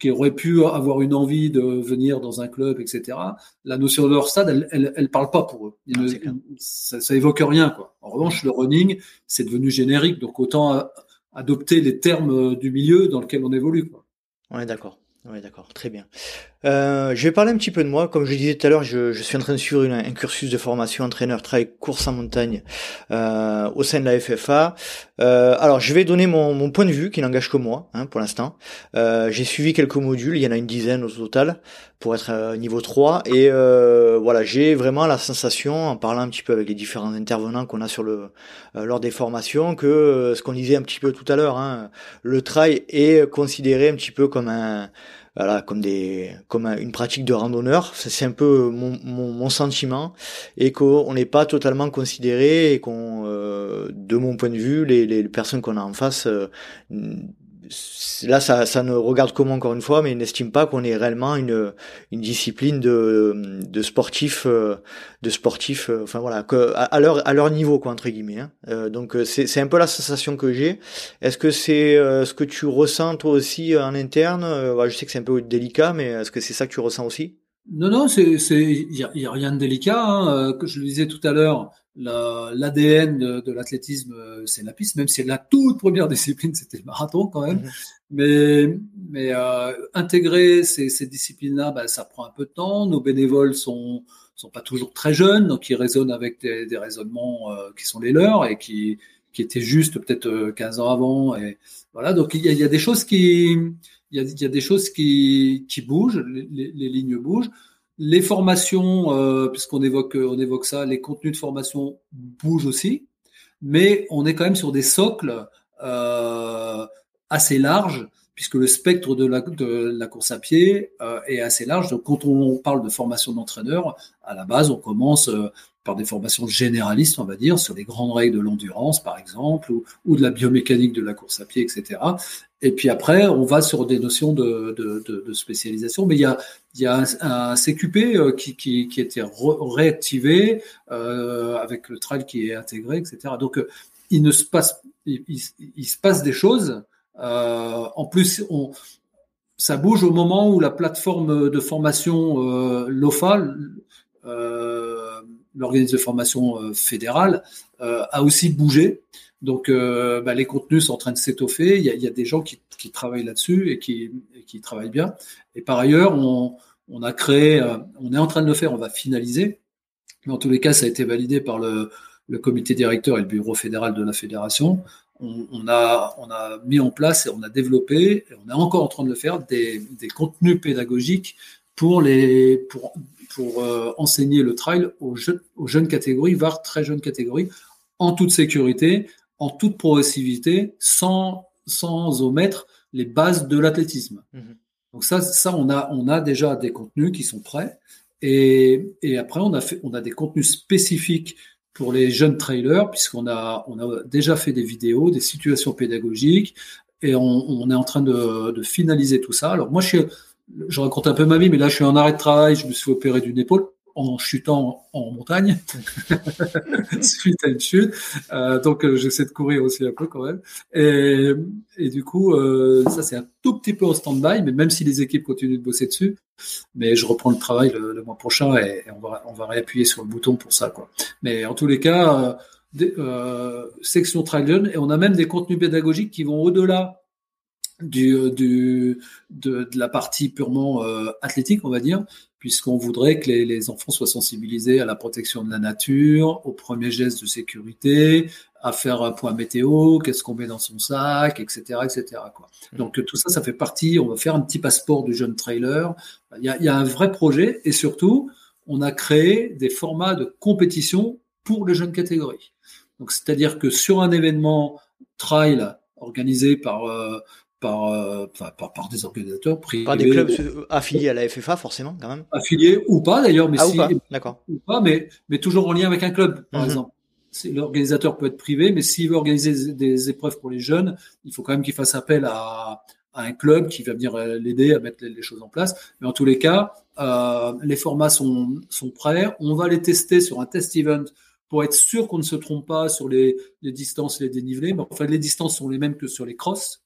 qui auraient pu avoir une envie de venir dans un club, etc. La notion de leur stade, elle, elle, elle parle pas pour eux. Ah, ça, ça, évoque rien, quoi. En revanche, le running, c'est devenu générique, donc autant adopter les termes du milieu dans lequel on évolue. Quoi. On est d'accord. Oui, d'accord, très bien. Euh, je vais parler un petit peu de moi. Comme je disais tout à l'heure, je, suis en train de suivre un cursus de formation entraîneur trail course en montagne euh, au sein de la FFA. Euh, alors, je vais donner mon, point de vue qui n'engage que moi hein, pour l'instant. J'ai suivi quelques modules, il y en a une dizaine au total pour être niveau 3 et voilà, j'ai vraiment la sensation en parlant un petit peu avec les différents intervenants qu'on a sur le lors des formations que ce qu'on disait un petit peu tout à l'heure, hein, le trail est considéré un petit peu comme un voilà, comme des, comme une pratique de randonneur. C'est un peu mon, mon, sentiment et qu'on n'est pas totalement considéré et qu'on, euh, de mon point de vue, les, les personnes qu'on a en face euh, là, ça, ça ne regarde comment encore une fois, mais n'estime pas qu'on est réellement une, une discipline de, de sportifs, euh, de sportifs, euh, enfin voilà, que, à, leur, à leur niveau, quoi, entre guillemets. Hein. Euh, donc c'est, un peu la sensation que j'ai. Est-ce que c'est ce que tu ressens toi aussi en interne? Je sais que c'est un peu délicat, mais est-ce que c'est ça que tu ressens aussi? Non, non, c'est, il y, a, rien de délicat. Hein. Que je le disais tout à l'heure, l'ADN de, de l'athlétisme, euh, c'est la piste, même si la toute première discipline, c'était le marathon quand même. Mhm. Mais, mais euh, intégrer ces, ces disciplines-là, bah, ça prend un peu de temps. Nos bénévoles sont sont pas toujours très jeunes, donc ils raisonnent avec des, des raisonnements euh, qui sont les leurs et qui qui étaient justes peut-être 15 ans avant. Et voilà, donc il y a, il y a des choses qui il y a, il y a des choses qui, qui bougent, les, les lignes bougent. Les formations, euh, puisqu'on évoque, on évoque ça, les contenus de formation bougent aussi, mais on est quand même sur des socles euh, assez larges, puisque le spectre de la, de la course à pied euh, est assez large. Donc, quand on parle de formation d'entraîneur, à la base, on commence euh, par des formations généralistes, on va dire, sur les grandes règles de l'endurance, par exemple, ou, de la biomécanique de la course à pied, etc. Et puis après, on va sur des notions de, spécialisation. Mais il y a, y a un, CQP euh, qui, qui, qui était réactivé euh, avec le trail qui est intégré, etc. Donc, euh, il ne se passe, des choses. En plus, ça bouge au moment où la plateforme de formation euh, LOFA, l'organisme de formation fédérale, a aussi bougé. Donc, euh, bah, les contenus sont en train de s'étoffer. Il, y a, des gens qui, travaillent là-dessus et qui, travaillent bien. Et par ailleurs, on, a créé, euh, on est en train de le faire, on va finaliser. Mais en tous les cas, ça a été validé par le, comité directeur et le bureau fédéral de la fédération. On, a, mis en place et on a développé, et on est encore en train de le faire, des contenus pédagogiques pour les pour, pour euh, enseigner le trail aux, jeunes, aux jeunes catégories, voire très jeunes catégories, en toute sécurité, en toute progressivité sans, sans omettre les bases de l'athlétisme. Mhm. Donc ça, ça on, a, on a déjà des contenus qui sont prêts. Et, et après, on a, fait, on a des contenus spécifiques pour les jeunes trailers, puisqu'on a, on a déjà fait des vidéos, des situations pédagogiques, et on, on est en train de, de, finaliser tout ça. Alors moi, je, suis, je raconte un peu ma vie, mais là, je suis en arrêt de travail, je me suis opéré d'une épaule en chutant en montagne suite à une chute. Euh, donc euh, j'essaie de courir aussi un peu quand même. Et, et du coup, euh, ça c'est un tout petit peu en stand-by, mais même si les équipes continuent de bosser dessus, mais je reprends le travail le, mois prochain et, on va on va réappuyer sur le bouton pour ça quoi. Mais en tous les cas, euh, section Trail et on a même des contenus pédagogiques qui vont au-delà du, du de, de, la partie purement euh, athlétique, on va dire, puisqu'on voudrait que les, les, enfants soient sensibilisés à la protection de la nature, aux premiers gestes de sécurité, à faire un point météo, qu'est-ce qu'on met dans son sac, etc., etc. Quoi. Mmh. Donc tout ça, ça fait partie. On va faire un petit passeport du jeune trailer. Il y a, il y a un vrai projet et surtout, on a créé des formats de compétition pour les jeunes catégories. Donc c'est-à-dire que sur un événement trail organisé par euh, par, euh, par, par, des organisateurs privés. Par des clubs affiliés à la FFA, forcément, quand même. Affiliés ou pas, d'ailleurs, mais ah, si, ou pas, d'accord. Ou pas, mais, mais toujours en lien avec un club, par mm-hmm. exemple. L'organisateur peut être privé, mais s'il veut organiser des épreuves pour les jeunes, il faut quand même qu'il fasse appel à, à, un club qui va venir euh, l'aider à mettre les, choses en place. Mais en tous les cas, euh, les formats sont, sont prêts. On va les tester sur un test event pour être sûr qu'on ne se trompe pas sur les, les distances et les dénivelés. Mais enfin, les distances sont les mêmes que sur les crosses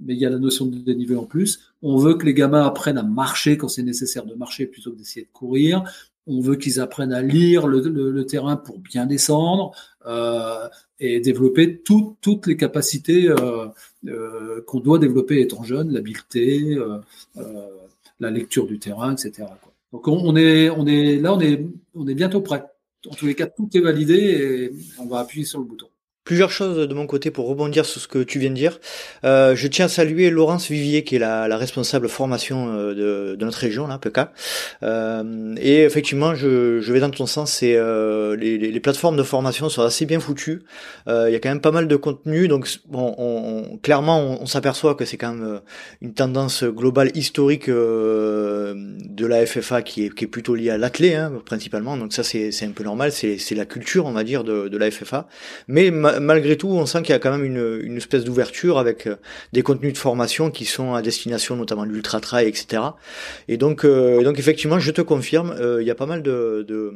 mais il y a la notion de dénivelé en plus. On veut que les gamins apprennent à marcher quand c'est nécessaire de marcher plutôt que d'essayer de courir. on veut qu'ils apprennent à lire le, terrain pour bien descendre euh, et développer toutes les capacités euh, euh, qu'on doit développer étant jeune, l'habileté, la lecture du terrain, etc. Donc on, est, on est là, on est, on est bientôt prêt. En tous les cas, tout est validé et on va appuyer sur le bouton. Plusieurs choses de mon côté pour rebondir sur ce que tu viens de dire. Euh, je tiens à saluer Laurence Vivier qui est la, la responsable formation euh, de, de, notre région, là, PK. Euh, et effectivement, je, je, vais dans ton sens. C'est euh, les, les, plateformes de formation sont assez bien foutues. Euh, il y a quand même pas mal de contenu, donc bon, on, clairement, on, s'aperçoit que c'est quand même euh, une tendance globale historique de la FFA qui est, qui est plutôt liée à l'athlé, hein, principalement. Donc ça, c'est un peu normal. C'est la culture, on va dire, de, de la FFA. Mais malgré tout, on sent qu'il y a quand même une, espèce d'ouverture avec euh, des contenus de formation qui sont à destination notamment de l'ultra trail, etc. Et donc, euh, donc effectivement, je te confirme, euh, il y a pas mal de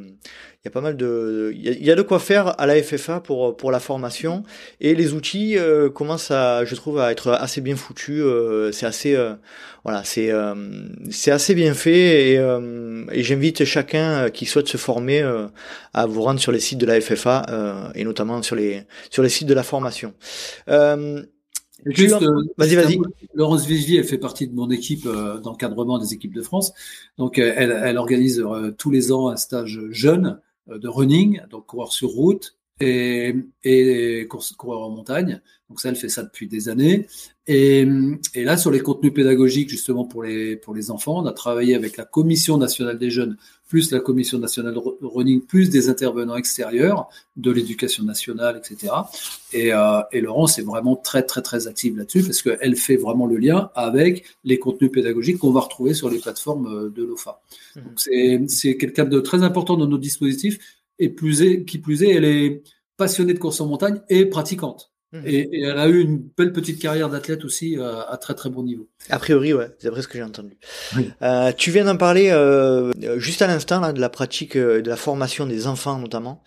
il y a pas mal de, il y a, de quoi faire à la FFA pour pour la formation et les outils euh, commencent à, je trouve, à être assez bien foutus. Euh, c'est assez, euh, voilà, c'est c'est assez bien fait et, et j'invite chacun qui souhaite se former à vous rendre sur les sites de la FFA et notamment sur les sur les sites de la formation. Juste, vas-y, vas-y. Laurence Vigier, elle fait partie de mon équipe d'encadrement des équipes de France. Donc, elle, elle organise tous les ans un stage jeune euh, de running, donc coureur sur route et, et coureur en montagne. Donc ça, elle fait ça depuis des années. Et, et, là, sur les contenus pédagogiques, justement pour les, pour les enfants, on a travaillé avec la Commission nationale des jeunes, plus la Commission nationale running, plus des intervenants extérieurs de l'éducation nationale, etc. Et, euh, et Laurence est vraiment très, très, très active là-dessus parce qu'elle fait vraiment le lien avec les contenus pédagogiques qu'on va retrouver sur les plateformes euh, de l'OFA. Mmh. Donc c'est quelqu'un de très important dans nos dispositifs et plus est, qui plus est, elle est passionnée de course en montagne et pratiquante. Mhm. Et, elle a eu une belle petite carrière d'athlète aussi euh, à très très bon niveau. A priori, ouais, c'est après ce que j'ai entendu. Euh, tu viens d'en parler euh, juste à l'instant là de la pratique de la formation des enfants notamment.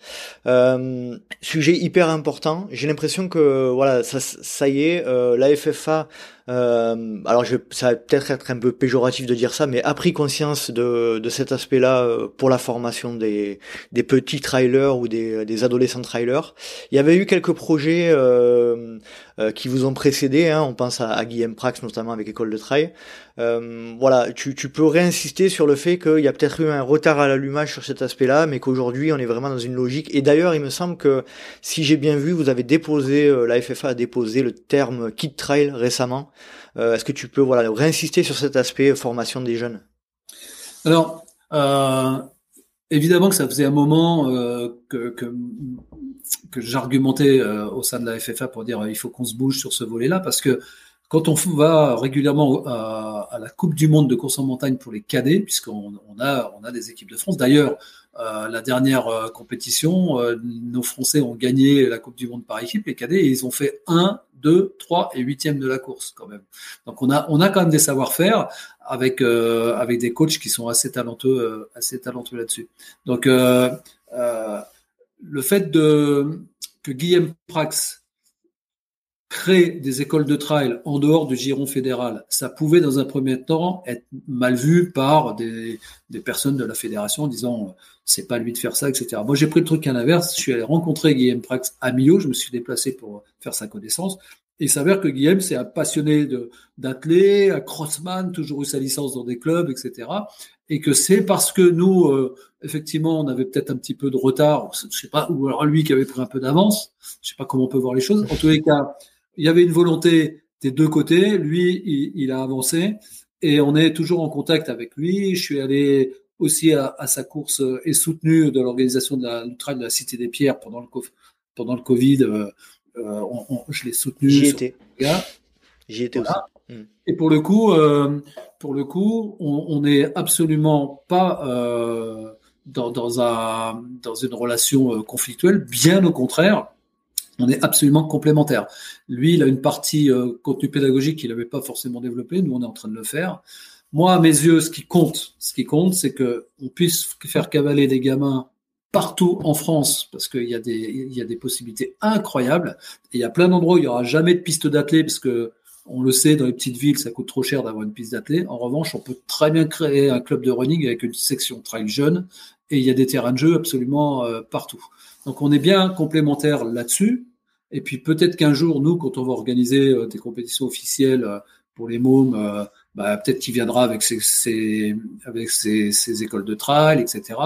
sujet hyper important. J'ai l'impression que voilà, ça, ça y est, la FFA euh, alors je, ça va peut-être être un peu péjoratif de dire ça, mais a pris conscience de, de cet aspect-là euh, pour la formation des, des petits trailers ou des, des adolescents trailers. Il y avait eu quelques projets euh, euh, qui vous ont précédé, hein, on pense à, Guillaume Prax notamment avec École de Trail. Euh, voilà, tu, tu peux réinsister sur le fait qu'il y a peut-être eu un retard à l'allumage sur cet aspect-là, mais qu'aujourd'hui on est vraiment dans une logique. Et d'ailleurs, il me semble que si j'ai bien vu, vous avez déposé, euh, la FFA a déposé le terme kit trail récemment. Euh, est-ce que tu peux voilà réinsister sur cet aspect formation des jeunes? Alors, évidemment que ça faisait un moment que, que, que j'argumentais au sein de la FFA pour dire il faut qu'on se bouge sur ce volet-là parce que quand on va régulièrement à, la Coupe du Monde de course en montagne pour les cadets, puisqu'on on a, on a des équipes de France. D'ailleurs, euh, la dernière euh, compétition, euh, nos Français ont gagné la Coupe du Monde par équipe, les cadets, et ils ont fait 1, 2, 3 et 8e de la course quand même. Donc on a, on a quand même des savoir-faire avec, avec des coachs qui sont assez talentueux, assez talentueux là-dessus. Donc le fait que Guillaume Prax créer des écoles de trail en dehors du giron fédéral, ça pouvait dans un premier temps être mal vu par des, personnes de la fédération en disant c'est pas lui de faire ça, etc. Moi j'ai pris le truc à l'inverse, je suis allé rencontrer Guillaume Prax à Millau, je me suis déplacé pour faire sa connaissance. Il s'avère que Guillaume, c'est un passionné d'athlètes, un crossman, toujours eu sa licence dans des clubs, etc. Et que c'est parce que nous, euh, effectivement, on avait peut-être un petit peu de retard, je sais pas, ou alors lui qui avait pris un peu d'avance, je sais pas comment on peut voir les choses. En tous les cas, il y avait une volonté des deux côtés. Lui, il, a avancé et on est toujours en contact avec lui. Je suis allé aussi à, sa course et soutenu de l'organisation de la de la Cité des Pierres pendant le, pendant le Covid. Euh, euh, je l'ai soutenu. J'y étais. J'y étais aussi. Et pour le coup, euh, pour le coup, on n'est absolument pas dans, dans, un, dans une relation conflictuelle. Bien au contraire, on est absolument complémentaires. Lui, il a une partie euh, contenu pédagogique qu'il n'avait pas forcément développé. Nous, on est en train de le faire. Moi, à mes yeux, ce qui compte, ce qui compte, c'est que on puisse faire cavaler des gamins partout en France, parce qu'il y a des, possibilités incroyables. Et il y a plein d'endroits où il y aura jamais de piste d'athlètes, parce que On le sait, dans les petites villes, ça coûte trop cher d'avoir une piste d'athlée. En revanche, on peut très bien créer un club de running avec une section trail jeune et il y a des terrains de jeu absolument euh, partout. Donc on est bien complémentaires là-dessus. Et puis peut-être qu'un jour, nous, quand on va organiser euh, des compétitions officielles euh, pour les mômes, bah, peut-être qu'il viendra avec ses, avec ses, écoles de trail, etc.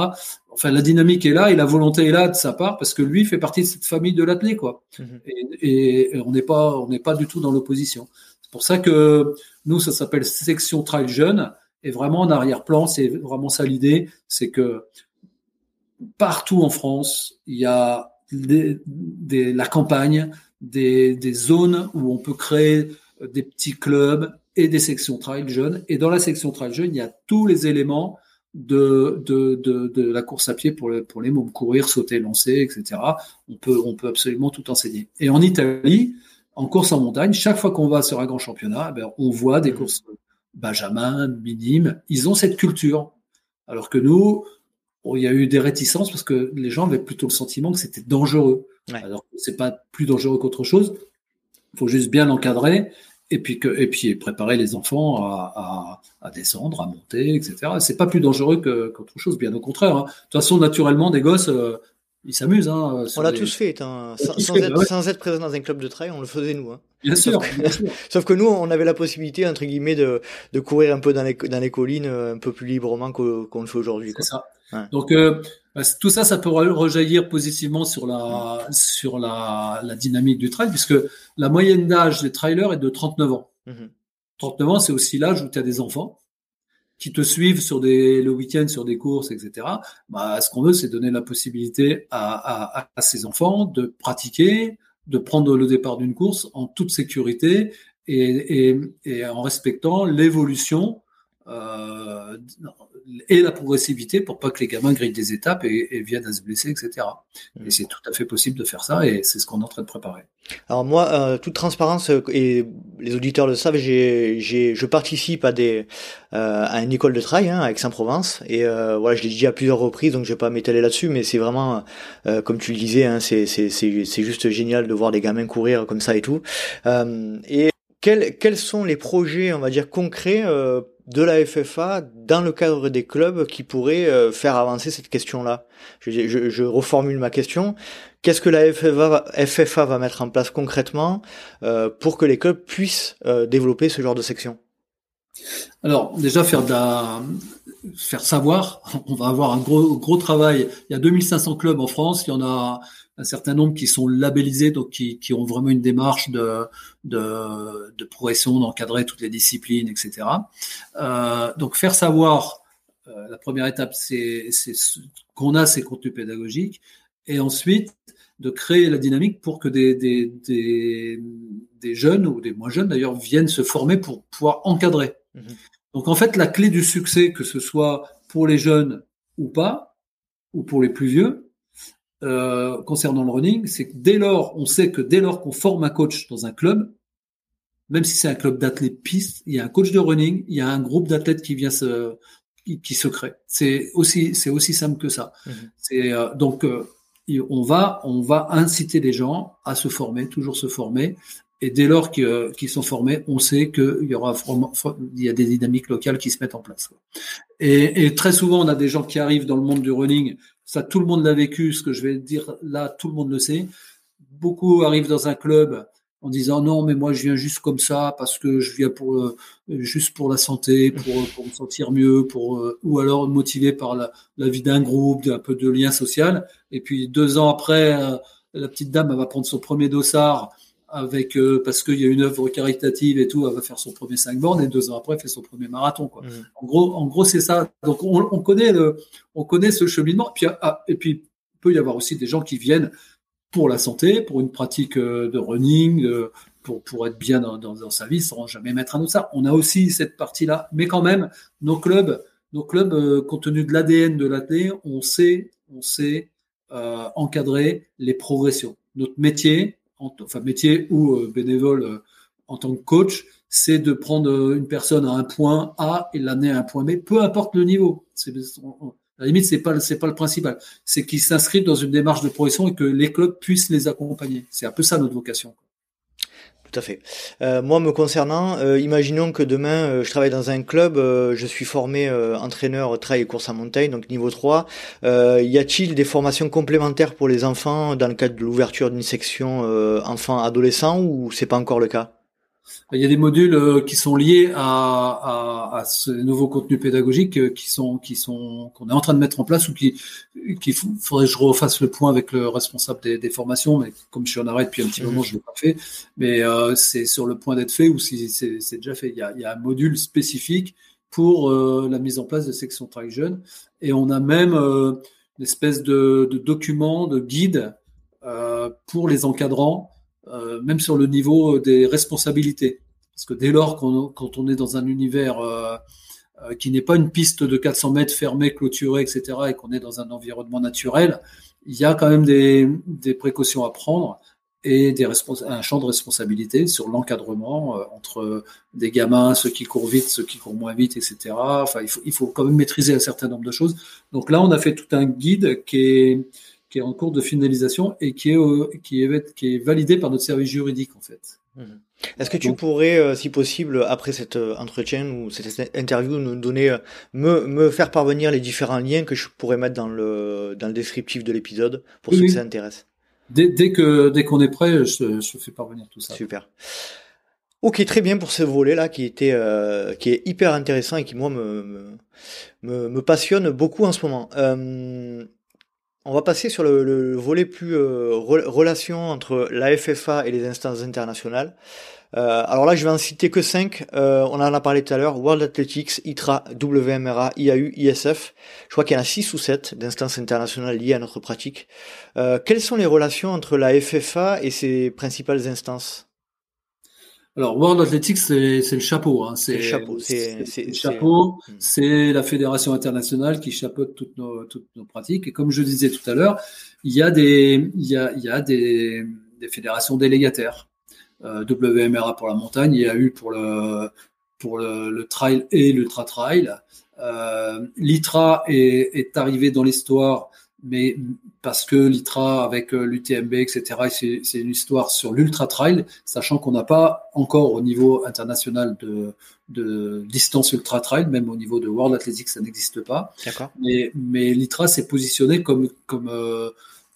Enfin, la dynamique est là et la volonté est là de sa part parce que lui fait partie de cette famille de l'athlète, quoi. Mhm. Et, et, on n'est pas, on n'est pas du tout dans l'opposition. C'est pour ça que nous, ça s'appelle section trail jeune. Et vraiment en arrière-plan, c'est vraiment ça l'idée, c'est que partout en France, il y a des, la campagne, des, zones où on peut créer des petits clubs et des sections trail jeunes. Et dans la section trail jeune, il y a tous les éléments de, la course à pied pour, les, pour les mômes, courir, sauter, lancer, etc. On peut, on peut absolument tout enseigner. Et en Italie, en course en montagne, chaque fois qu'on va sur un grand championnat, eh ben, on voit des mmh. courses benjamin, minimes. Ils ont cette culture. Alors que nous, il y a eu des réticences parce que les gens avaient plutôt le sentiment que c'était dangereux. Alors c'est pas plus dangereux qu'autre chose. Il faut juste bien l'encadrer et puis que et puis préparer les enfants à, à, descendre, à monter, etc. C'est pas plus dangereux qu'autre chose, bien au contraire. Hein. De toute façon, naturellement, des gosses, euh, ils s'amusent. Hein, on l'a tous fait, hein. sans, être, sans, être, présent dans un club de trail, on le faisait nous. Hein. Bien, sûr, Sauf que nous, on avait la possibilité, entre guillemets, de, de courir un peu dans les, dans les collines, euh, un peu plus librement qu'on le fait aujourd'hui. C'est ça. Donc euh, bah, tout ça, ça peut rejaillir positivement sur la sur la, la dynamique du trail, puisque la moyenne d'âge des trailers est de 39 ans. 39 mmh ans, c'est aussi l'âge où tu as des enfants qui te suivent sur des le week-end sur des courses, etc. Bah, ce qu'on veut, c'est donner la possibilité à, à, à ces enfants de pratiquer, de prendre le départ d'une course en toute sécurité et, et, et en respectant l'évolution euh, et la progressivité pour pas que les gamins grillent des étapes et, viennent à se blesser, etc. Et mm. c'est tout à fait possible de faire ça et c'est ce qu'on est en train de préparer. Alors moi, euh, toute transparence euh, et les auditeurs le savent, j'ai, j'ai, je participe à des euh, à une école de trail hein, à Aix-en-Provence et euh, voilà, je l'ai dit à plusieurs reprises, donc je vais pas m'étaler là-dessus, mais c'est vraiment comme tu le disais, hein, c'est, c'est, c'est, c'est juste génial de voir des gamins courir comme ça et tout. et quels, quels sont les projets, on va dire concrets de la FFA dans le cadre des clubs qui pourraient euh, faire avancer cette question-là je, reformule ma question. Qu'est-ce que la FFA va, mettre en place concrètement euh, pour que les clubs puissent euh, développer ce genre de section? Alors déjà faire faire savoir, on va avoir un gros gros travail. Il y a 2500 clubs en France, il y en a un certain nombre qui sont labellisés, donc qui, qui ont vraiment une démarche de, de, de progression, d'encadrer toutes les disciplines, etc. Euh, donc faire savoir, euh, la première étape, c'est qu'on a ces contenus pédagogiques, et ensuite de créer la dynamique pour que des, des, des, des jeunes, ou des moins jeunes d'ailleurs, viennent se former pour pouvoir encadrer. Mmh donc en fait, la clé du succès, que ce soit pour les jeunes ou pas, ou pour les plus vieux, euh, concernant le running, c'est que dès lors, on sait que dès lors qu'on forme un coach dans un club, même si c'est un club d'athlètes piste, il y a un coach de running, il y a un groupe d'athlètes qui vient se qui, se crée. C'est aussi c'est aussi simple que ça. Mhm. C'est euh, donc euh, on va on va inciter les gens à se former, toujours se former. Et dès lors qu'ils sont formés, on sait qu'il y aura il y a des dynamiques locales qui se mettent en place. Et, et, très souvent, on a des gens qui arrivent dans le monde du running ça, tout le monde l'a vécu. Ce que je vais dire là, tout le monde le sait. Beaucoup arrivent dans un club en disant non, mais moi je viens juste comme ça parce que je viens pour euh, juste pour la santé, pour, pour me sentir mieux, pour euh, ou alors motivé par la, vie d'un groupe, un peu de lien social. Et puis deux ans après, euh, la petite dame va prendre son premier dossard avec euh, parce qu'il y a une œuvre caritative et tout, elle va faire son premier 5 bornes et deux ans après, elle fait son premier marathon. Quoi. Mmh. En gros, en gros, c'est ça. Donc on, on, connaît le, on connaît ce cheminement. Puis, ah, et puis il peut y avoir aussi des gens qui viennent pour la santé, pour une pratique euh, de running, pour pour être bien dans, dans, dans, sa vie, sans jamais mettre un autre ça. On a aussi cette partie-là, mais quand même, nos clubs, nos clubs, euh, compte tenu de l'ADN de l'athlète, on sait, on sait euh, encadrer les progressions. Notre métier, enfin métier ou euh, bénévole euh, en tant que coach, c'est de prendre euh, une personne à un point A et l'amener à un point B, peu importe le niveau. C'est, la limite, c'est pas c'est pas le principal. C'est qu'ils s'inscrivent dans une démarche de progression et que les clubs puissent les accompagner. C'est un peu ça notre vocation. Tout à fait. Euh, moi, me concernant, euh, imaginons que demain, euh, je travaille dans un club, je suis formé entraîneur trail et course à montagne, donc niveau 3. y a-t-il des formations complémentaires pour les enfants dans le cadre de l'ouverture d'une section enfants-adolescents ou c'est pas encore le cas? Il y a des modules euh, qui sont liés à, à, à ce nouveau contenu pédagogique euh, qui sont qui sont qu'on est en train de mettre en place ou qui faudrait que je refasse le point avec le responsable des, des formations, mais comme je suis en arrêt depuis un petit moment, je l'ai pas fait. Mais euh, c'est sur le point d'être fait ou si c'est déjà fait. Il y, a, il y a, un module spécifique pour euh, la mise en place de sections trail jeunes et on a même une espèce de, de document, de guide pour les encadrants euh, même sur le niveau des responsabilités. Parce que dès lors, quand on est dans un univers euh, euh, qui n'est pas une piste de 400 mètres fermée, clôturée, etc., et qu'on est dans un environnement naturel, il y a quand même des, précautions à prendre et des un champ de responsabilité sur l'encadrement entre des gamins, ceux qui courent vite, ceux qui courent moins vite, etc. Enfin, il faut quand même maîtriser un certain nombre de choses. Donc là, on a fait tout un guide qui est qui est en cours de finalisation et qui est, euh, qui est, qui est validé par notre service juridique en fait. Mhm. Est-ce que tu pourrais, euh, si possible, après cet euh, entretien ou cette interview, nous donner, me, me faire parvenir les différents liens que je pourrais mettre dans le, dans le descriptif de l'épisode pour ceux qui ça intéresse? Dès, dès que dès qu'on est prêt, je, je fais parvenir tout ça. Super. Ok, très bien pour ce volet-là qui était qui est hyper intéressant et qui moi me me, me, passionne beaucoup en ce moment. Euh, on va passer sur le, volet plus euh, relation entre la FFA et les instances internationales. Euh, alors là, je vais en citer que 5. Euh, on en a parlé tout à l'heure. World Athletics, ITRA, WMRA, IAU, ISF. Je crois qu'il y en a 6 ou 7 d'instances internationales liées à notre pratique. quelles sont les relations entre la FFA et ses principales instances? Alors, World Athletics, c'est le chapeau. Hein. C'est le chapeau. C'est le chapeau. Hmm. C'est la fédération internationale qui chapeaute toutes nos, toutes nos pratiques. Et comme je disais tout à l'heure, il y a des, il y a, il y a des, des fédérations délégataires. Euh, WMRA pour la montagne, il y a eu pour le, pour le, le trail et l'ultra trail. Euh, L'ITRA est, est arrivé dans l'histoire mais parce que l'ITRA avec euh, l'UTMB, etc., c'est une histoire sur l'ultra trail, sachant qu'on n'a pas encore au niveau international de, de distance ultra trail, même au niveau de World Athletics, ça n'existe pas. Mais, mais l'ITRA s'est positionné comme, comme euh,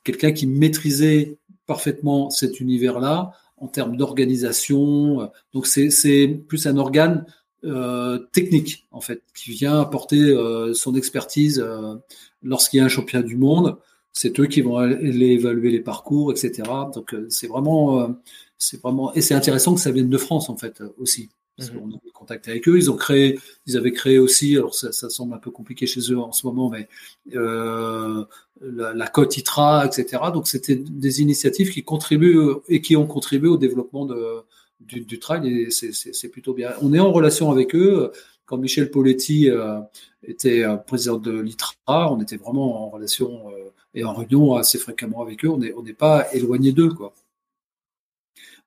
quelqu'un qui maîtrisait parfaitement cet univers-là en termes d'organisation. Donc c'est plus un organe euh, technique en fait qui vient apporter euh, son expertise euh, lorsqu'il y a un championnat du monde c'est eux qui vont aller évaluer les parcours etc donc c'est vraiment c'est vraiment et c'est intéressant que ça vienne de France en fait aussi parce mhm. qu'on a contact avec eux ils ont créé ils avaient créé aussi alors ça, ça semble un peu compliqué chez eux en ce moment mais la, la cote ITRA etc donc c'était des initiatives qui contribuent et qui ont contribué au développement de du, du trail et c'est plutôt bien. On est en relation avec eux. Quand Michel Poletti euh, était euh, président de l'ITRA, on était vraiment en relation euh, et en réunion assez fréquemment avec eux. On n'est pas éloigné d'eux, quoi.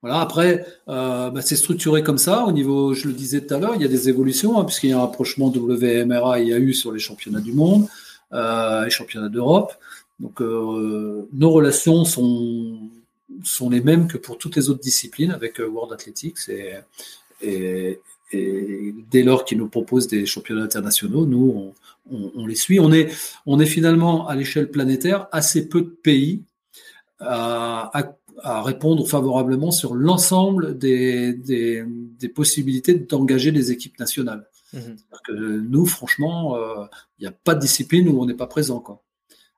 Voilà. Après, bah, c'est structuré comme ça. Au niveau, je le disais tout à l'heure, il y a des évolutions hein, puisqu'il y a un rapprochement WMRA et eu sur les championnats du monde, euh, les championnats d'Europe. Donc, nos relations sont les mêmes que pour toutes les autres disciplines avec World Athletics et, dès lors qu'ils nous proposent des championnats internationaux, nous on, les suit. On est, on est finalement à l'échelle planétaire assez peu de pays à, répondre favorablement sur l'ensemble des, des, possibilités d'engager des équipes nationales. Mmh que nous, franchement, euh, il n'y a pas de discipline où on n'est pas présent. Quoi.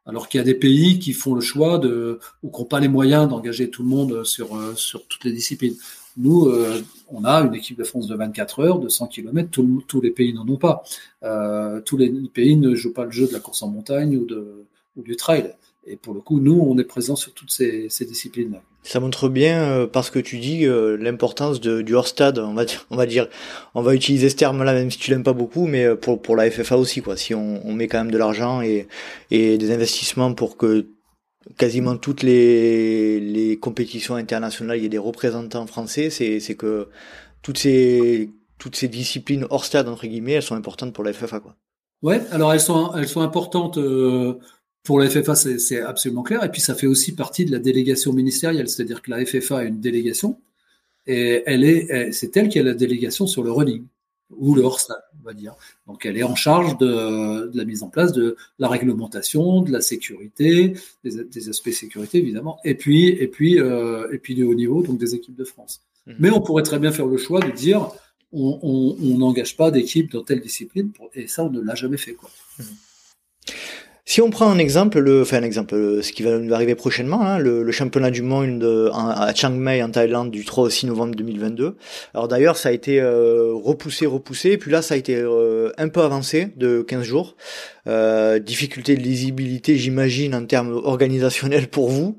Alors qu'il y a des pays qui font le choix de, ou qui n'ont pas les moyens d'engager tout le monde sur, euh, sur toutes les disciplines. Nous, euh, on a une équipe de France de 24 heures, de 100 km, tous les pays n'en ont pas. Euh, tous les pays ne jouent pas le jeu de la course en montagne ou, de, ou du trail. Et pour le coup, nous, on est présent sur toutes ces, disciplines-là. Ça montre bien, euh, parce que tu dis, l'importance du hors-stade, on va, on va dire, on va utiliser ce terme-là, même si tu l'aimes pas beaucoup, mais pour, pour la FFA aussi, quoi. Si on, on met quand même de l'argent et, et des investissements pour que quasiment toutes les, les compétitions internationales, il y ait des représentants français, c'est, c'est que toutes ces, toutes ces disciplines hors stade, entre guillemets, elles sont importantes pour la FFA, quoi. Ouais, alors elles sont, elles sont importantes, euh, pour la FFA, c'est absolument clair. Et puis, ça fait aussi partie de la délégation ministérielle. C'est-à-dire que la FFA a une délégation et elle est, c'est elle qui a la délégation sur le running ou le hors on va dire. Donc elle est en charge de, la mise en place de la réglementation, de la sécurité, des, aspects sécurité évidemment, et puis et puis euh, et puis du haut niveau, donc des équipes de France. Mhm. Mais on pourrait très bien faire le choix de dire on n'engage pas d'équipe dans telle discipline, et ça on ne l'a jamais fait quoi. Mhm. Si on prend un exemple, le, enfin un exemple, ce qui va nous arriver prochainement, hein, le, championnat du monde à Chiang Mai en Thaïlande du 3 au 6 novembre 2022. Alors d'ailleurs, ça a été euh, repoussé, repoussé, puis là, ça a été euh, un peu avancé de 15 jours. Euh, difficulté de lisibilité, j'imagine, en termes organisationnels pour vous.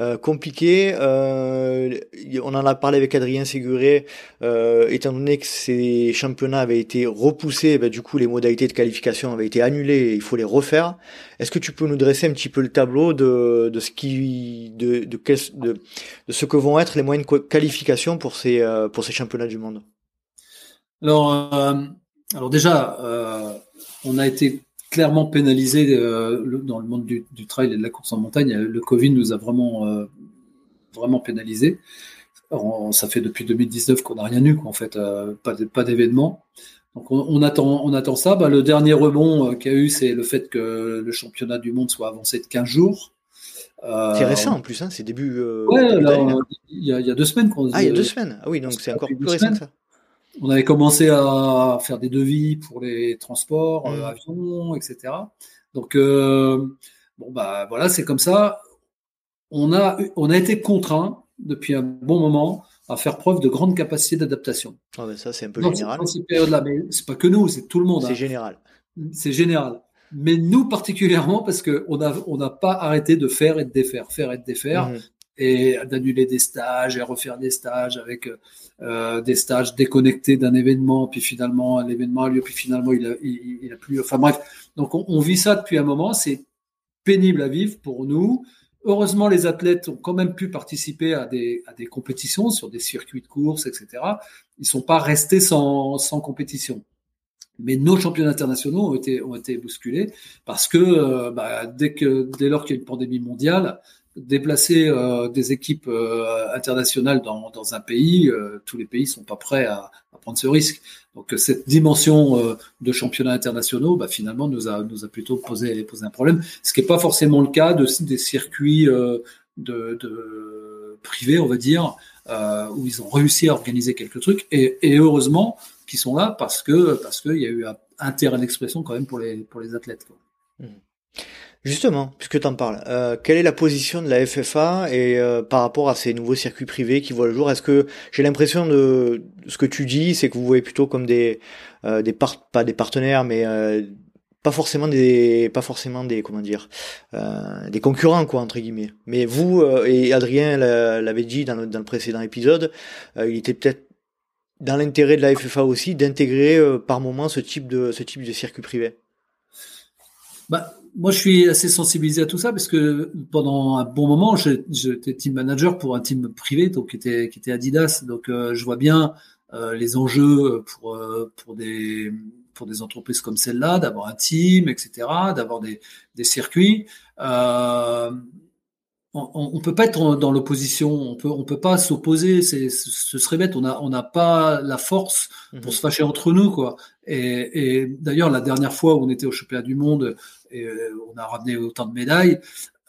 Euh, compliqué. Euh, on en a parlé avec Adrien Séguré, euh, étant donné que ces championnats avaient été repoussés, ben, du coup les modalités de qualification avaient été annulées et il faut les refaire. Est-ce que tu peux nous dresser un petit peu le tableau de, de ce qui de, de, de, ce que vont être les moyens de qualification pour ces pour ces championnats du monde? Alors alors déjà on a été clairement pénalisé euh, dans le monde du, trail et de la course en montagne. Le Covid nous a vraiment, euh, vraiment pénalisé. ça fait depuis 2019 qu'on n'a rien eu, en fait, euh, pas, pas d'événement. Donc on, attend, on attend ça. Bah, le dernier rebond qu'il y a eu, c'est le fait que le championnat du monde soit avancé de 15 jours. c'est récent en plus, hein, c'est début. ouais, il y, a deux semaines qu'on. Ah, il y a deux semaines. Ah oui, donc c'est encore plus récent que ça on avait commencé à faire des devis pour les transports, mmh. euh, avions, etc. Donc euh, bon bah voilà, c'est comme ça. On a on a été contraint depuis un bon moment à faire preuve de grande capacité d'adaptation. Ah ça c'est un peu général. Dans cette période-là, mais c'est pas que nous, c'est tout le monde. C'est hein. général. C'est général. Mais nous particulièrement parce que on a on n'a pas arrêté de faire et de défaire, faire et de défaire. Mmh et d'annuler des stages et refaire des stages avec euh, des stages déconnectés d'un événement, puis finalement l'événement a lieu, puis finalement il a, il, a plus. Enfin bref, donc on, vit ça depuis un moment. C'est pénible à vivre pour nous. Heureusement, les athlètes ont quand même pu participer à des, à des compétitions sur des circuits de course, etc. Ils sont pas restés sans, sans compétition. Mais nos championnats internationaux ont été, ont été bousculés parce que euh, bah, dès que dès lors qu'il y a une pandémie mondiale, déplacer euh, des équipes euh, internationales dans, un pays, euh, tous les pays sont pas prêts à, prendre ce risque. Donc cette dimension de championnats internationaux, bah, finalement, nous a, plutôt posé, un problème, ce qui n'est pas forcément le cas de, des circuits privés, on va dire, où ils ont réussi à organiser quelques trucs, et, heureusement qu'ils sont là parce que parce qu'il y a eu un terrain d'expression quand même pour les, athlètes. Mmh. Justement, puisque tu en parles, euh, quelle est la position de la FFA et euh, par rapport à ces nouveaux circuits privés qui voient le jour? Est-ce que j'ai l'impression de, ce que tu dis, c'est que vous voyez plutôt comme des euh, des pas des partenaires, mais pas forcément des pas forcément des comment dire des concurrents quoi entre guillemets. Mais vous et Adrien l'avait dit dans le, dans le précédent épisode, il était peut-être dans l'intérêt de la FFA aussi d'intégrer par moment ce type de ce type de circuit privé. Bah, moi, je suis assez sensibilisé à tout ça parce que pendant un bon moment, j'étais team manager pour un team privé, donc qui était, qui était Adidas. Donc, euh, je vois bien euh, les enjeux pour euh, pour des pour des entreprises comme celle-là, d'avoir un team, etc., d'avoir des, des circuits. On, peut pas être dans l'opposition, on peut on peut pas s'opposer, c'est ce serait bête. On a on n'a pas la force pour mhm. se fâcher entre nous quoi. Et, et d'ailleurs la dernière fois où on était au championnat du monde et euh, on a ramené autant de médailles,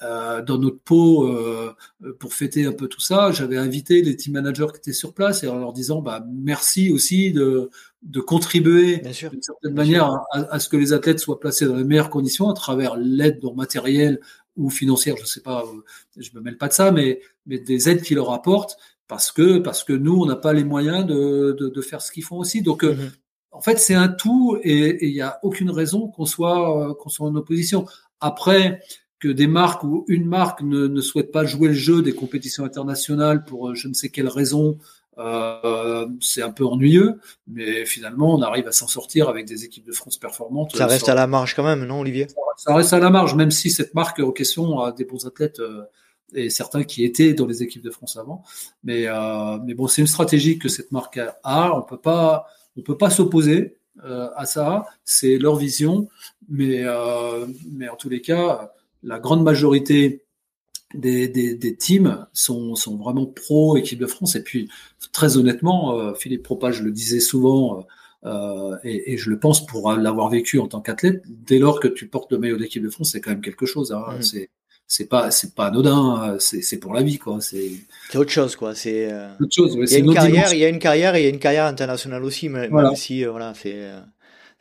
euh, dans notre pot euh, pour fêter un peu tout ça, j'avais invité les team managers qui étaient sur place et en leur disant bah merci aussi de de contribuer d'une certaine manière à, à, ce que les athlètes soient placés dans les meilleures conditions à travers l'aide matérielle ou financière, je sais pas, euh, je me mêle pas de ça, mais, mais des aides qu'ils leur apportent parce que parce que nous on n'a pas les moyens de, de, de faire ce qu'ils font aussi. Donc euh, mhm. en fait c'est un tout et il n'y a aucune raison qu'on soit euh, qu'on soit en opposition. Après que des marques ou une marque ne, ne souhaite pas jouer le jeu des compétitions internationales pour je ne sais quelle raison, euh, c'est un peu ennuyeux, mais finalement, on arrive à s'en sortir avec des équipes de France performantes. Ça reste à la marge quand même, non, Olivier? Ça reste à la marge, même si cette marque en question a des bons athlètes euh, et certains qui étaient dans les équipes de France avant. Mais, euh, mais bon, c'est une stratégie que cette marque a. On peut pas, on peut pas s'opposer euh, à ça. C'est leur vision, mais, mais en tous les cas, la grande majorité des, des, des, teams sont, sont vraiment pro équipe de France. Et puis, très honnêtement, euh, Philippe Propage le disait souvent, euh, et, et, je le pense pour l'avoir vécu en tant qu'athlète, dès lors que tu portes le maillot d'équipe de France, c'est quand même quelque chose. Hein. Mmh. C'est c'est pas c'est pas anodin, c'est pour la vie quoi. C'est autre chose quoi. C'est euh... autre chose. Ouais, il y a une carrière, il y a une carrière et il y a une carrière internationale aussi, même voilà. si euh, voilà, c'est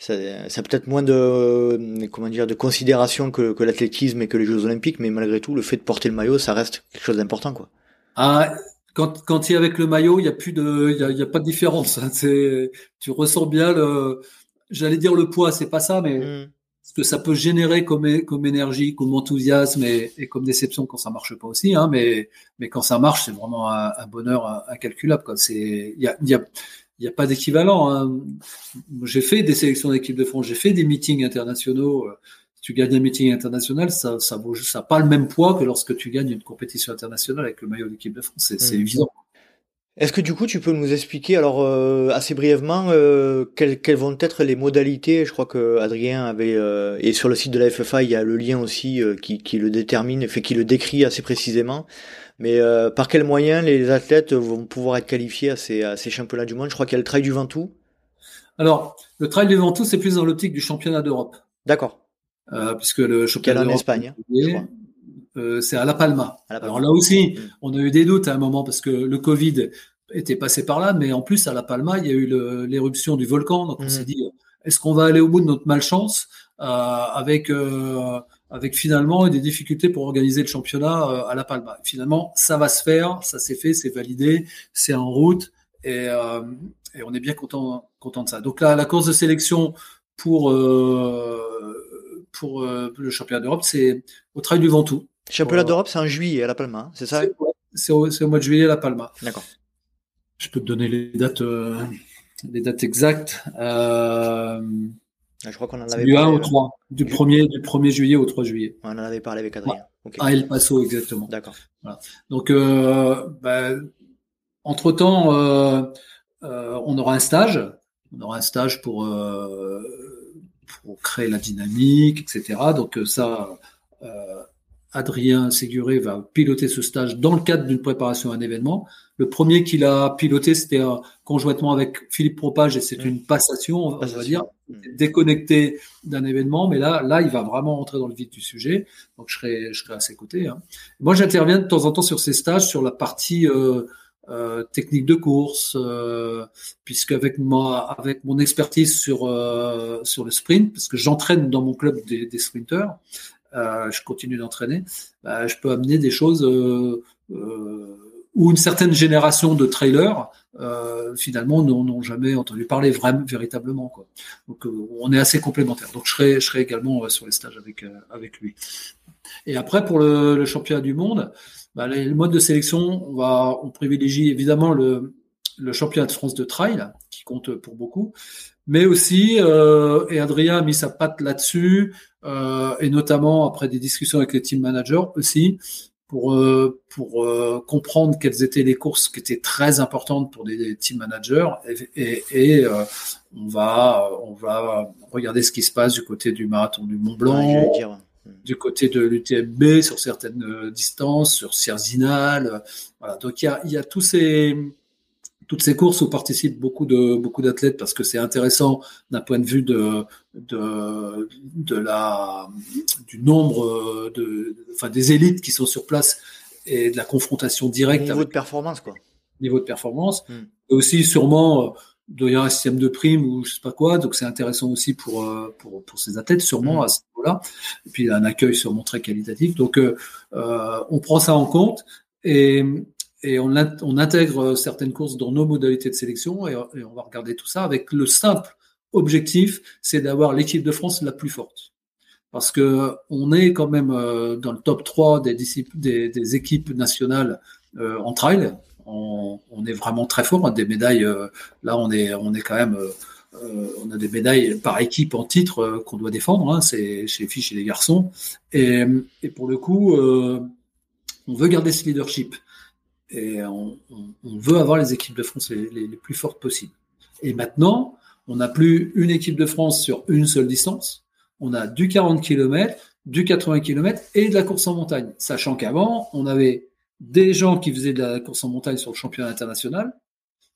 ça, ça peut-être moins de comment dire de considération que, que l'athlétisme et que les Jeux Olympiques, mais malgré tout, le fait de porter le maillot, ça reste quelque chose d'important quoi. Ah, quand quand il est avec le maillot, il y a plus de, il y a, y a, pas de différence. Hein. C'est, tu ressens bien le, j'allais dire le poids, c'est pas ça, mais mmh ce que ça peut générer comme, comme énergie, comme enthousiasme et, et, comme déception quand ça marche pas aussi. Hein, mais, mais quand ça marche, c'est vraiment un, un, bonheur incalculable. Il y a, y, a, y a pas d'équivalent. Hein. J'ai fait des sélections d'équipe de France, j'ai fait des meetings internationaux. Si tu gagnes un meeting international, ça ça n'a ça pas le même poids que lorsque tu gagnes une compétition internationale avec le maillot d'équipe de France. C'est mmh. évident. Est-ce que du coup tu peux nous expliquer alors euh, assez brièvement euh, quelles, quelles, vont être les modalités? Je crois que Adrien avait euh, et sur le site de la FFA il y a le lien aussi euh, qui, qui, le détermine, fait qui le décrit assez précisément. Mais euh, par quels moyens les athlètes vont pouvoir être qualifiés à ces, à ces championnats du monde? Je crois qu'il y a le Trail du Ventoux. Alors le Trail du Ventoux c'est plus dans l'optique du championnat d'Europe. D'accord. puisque le championnat en Espagne. Hein, euh, c'est à La Palma. Alors là aussi, mm. on a eu des doutes à un moment parce que le Covid était passé par là, mais en plus à La Palma, il y a eu l'éruption du volcan, donc on mm. s'est dit est-ce qu'on va aller au bout de notre malchance euh, avec euh, avec finalement des difficultés pour organiser le championnat euh, à La Palma. Finalement, ça va se faire, ça s'est fait, c'est validé, c'est en route et, euh, et, on est bien content content de ça. Donc là, la course de sélection pour pour le championnat d'Europe, c'est au Trail du Ventoux. Championnat d'Europe, c'est en juillet à La Palma, hein, c'est ça C'est au, au, mois de juillet à La Palma. D'accord. Je peux te donner les dates, euh, les dates exactes. Euh, ah, je crois qu'on en avait du 1 au 3, du 1er, du 1er juillet au 3 juillet. On en avait parlé avec Adrien. Ouais. À El Paso, exactement. D'accord. Voilà. Donc, euh, bah, entre-temps, euh, euh, on aura un stage. On aura un stage pour, euh, pour créer la dynamique, etc. Donc ça, Adrien Séguré va piloter ce stage dans le cadre d'une préparation à un événement. Le premier qu'il a piloté, c'était conjointement avec Philippe Propage et c'est mmh. une passation, on va dire. Déconnecté d'un événement. Mais là, là, il va vraiment rentrer dans le vif du sujet. Donc, je serai, je serai à ses côtés. Hein. Moi, j'interviens de temps en temps sur ces stages, sur la partie euh, euh, technique de course, euh, puisque avec moi, avec mon expertise sur sur le sprint, parce que j'entraîne dans mon club des, des sprinteurs, je continue d'entraîner, bah, je peux amener des choses où une certaine génération de trailers euh, finalement n'ont jamais entendu parler véritablement. Donc euh, on est assez complémentaires. Donc je serai également sur les stages avec lui. Et après pour le, championnat du monde, bah, le mode de sélection, on privilégie évidemment le championnat de France de trail qui compte pour beaucoup, mais aussi euh, et Adrien a mis sa patte là-dessus euh, et notamment après des discussions avec les team managers aussi pour euh, pour euh, comprendre quelles étaient les courses qui étaient très importantes pour des, des team managers. Et, et, et euh, on va on va regarder ce qui se passe du côté du marathon du Mont Blanc ouais, du côté de l'UTMB sur certaines euh, distances sur Cerzinal voilà. Donc il y a il y a tous ces toutes ces courses où participent beaucoup de beaucoup d'athlètes parce que c'est intéressant d'un point de vue de de de la du nombre de enfin des élites qui sont sur place et de la confrontation directe niveau avec, de performance quoi. niveau de performance. Mm. et aussi sûrement il y a un système de prime ou je sais pas quoi donc c'est intéressant aussi pour euh, pour pour ces athlètes sûrement mm. à ce niveau-là. Et puis un accueil sûrement très qualitatif. Donc euh, euh on prend ça en compte. Et et on, on, intègre certaines courses dans nos modalités de sélection et, on va regarder tout ça avec le simple objectif, c'est d'avoir l'équipe de France la plus forte. Parce que on est quand même euh, dans le top 3 des, des, des équipes nationales euh, en trail. On, on, est vraiment très fort. Hein, des médailles, euh, là on est, on est quand même, euh, on a des médailles par équipe en titre euh, qu'on doit défendre. Hein, c'est chez les filles, chez les garçons. Et, et pour le coup, on veut garder ce leadership et on, on, on, veut avoir les équipes de France les, les, les plus fortes possibles. Et maintenant, on n'a plus une équipe de France sur une seule distance. On a du 40 km, du 80 km et de la course en montagne. Sachant qu'avant, on avait des gens qui faisaient de la course en montagne sur le championnat international,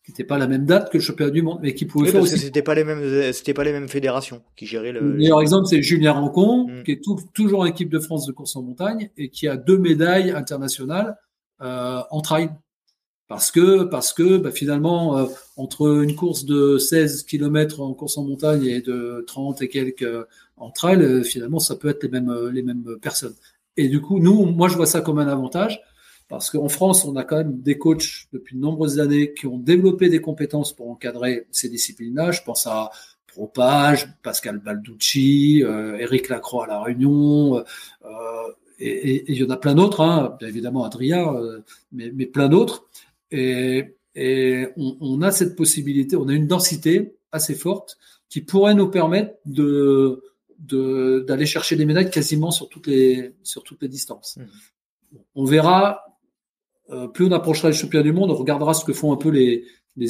qui n'était pas la même date que le championnat du monde, mais qui pouvaient faire aussi. C'était pas les mêmes, c'était pas les mêmes fédérations qui géraient le. Le meilleur exemple, c'est Julien Rancon, mm. qui est toujours en équipe de France de course en montagne et qui a deux médailles internationales en trail. Parce que, parce que bah, finalement, euh, entre une course de 16 km en course en montagne et de 30 et quelques euh, en trail, euh, finalement, ça peut être les mêmes, les mêmes personnes. Et du coup, nous, moi, je vois ça comme un avantage parce qu'en France, on a quand même des coachs depuis de nombreuses années qui ont développé des compétences pour encadrer ces disciplines-là. Je pense à Propage, Pascal Balducci, euh, Eric Lacroix à La Réunion, euh, et il y en a plein d'autres, hein, bien évidemment Adrien, euh, mais, mais, plein d'autres. Et, et on, on, a cette possibilité, on a une densité assez forte qui pourrait nous permettre de d'aller chercher des médailles quasiment sur toutes les sur toutes les distances. Mmh. On verra euh, plus on approchera les championnats du monde, on regardera ce que font un peu les,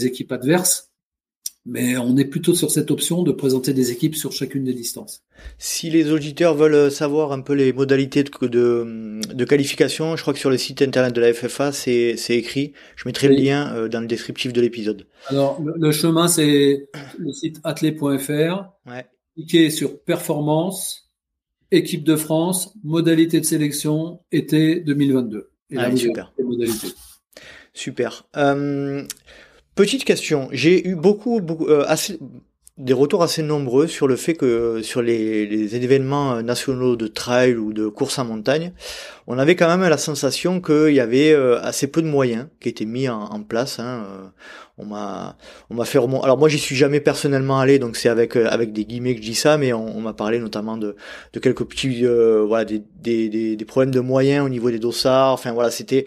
équipes adverses. Mais on est plutôt sur cette option de présenter des équipes sur chacune des distances. Si les auditeurs veulent savoir un peu les modalités de, de, qualification, je crois que sur le site internet de la FFA, c'est écrit. Je mettrai le lien euh, dans le descriptif de l'épisode. Alors, le, chemin, c'est le site athlé.fr. Ouais. Cliquez sur performance, équipe de France, modalité de sélection, été 2022 super. Super. Euh, petite question. J'ai eu beaucoup, beaucoup euh, assez, des retours assez nombreux sur le fait que sur les, événements nationaux de trail ou de course en montagne, on avait quand même la sensation qu'il y avait euh, assez peu de moyens qui étaient mis en, place. Hein. On m'a, on m'a fait remonter. Alors moi, j'y suis jamais personnellement allé, donc c'est avec avec des guillemets que je dis ça, mais on, m'a parlé notamment de, de quelques petits, voilà, des, des, des, problèmes de moyens au niveau des dossards. Enfin voilà, c'était.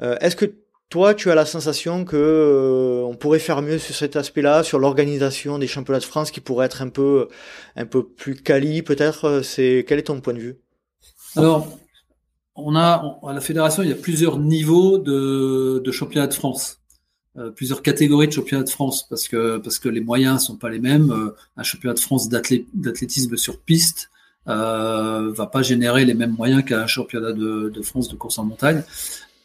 Est-ce que toi, tu as la sensation que euh, on pourrait faire mieux sur cet aspect-là, sur l'organisation des championnats de France, qui pourrait être un peu, plus quali, peut-être. Euh, c'est quel est ton point de vue? Alors, on a à la fédération, il y a plusieurs niveaux de, de championnat de France, euh, plusieurs catégories de championnat de France, parce que les moyens sont pas les mêmes. un championnat de France d'athlétisme sur piste euh, va pas générer les mêmes moyens qu'un championnat de France de course en montagne.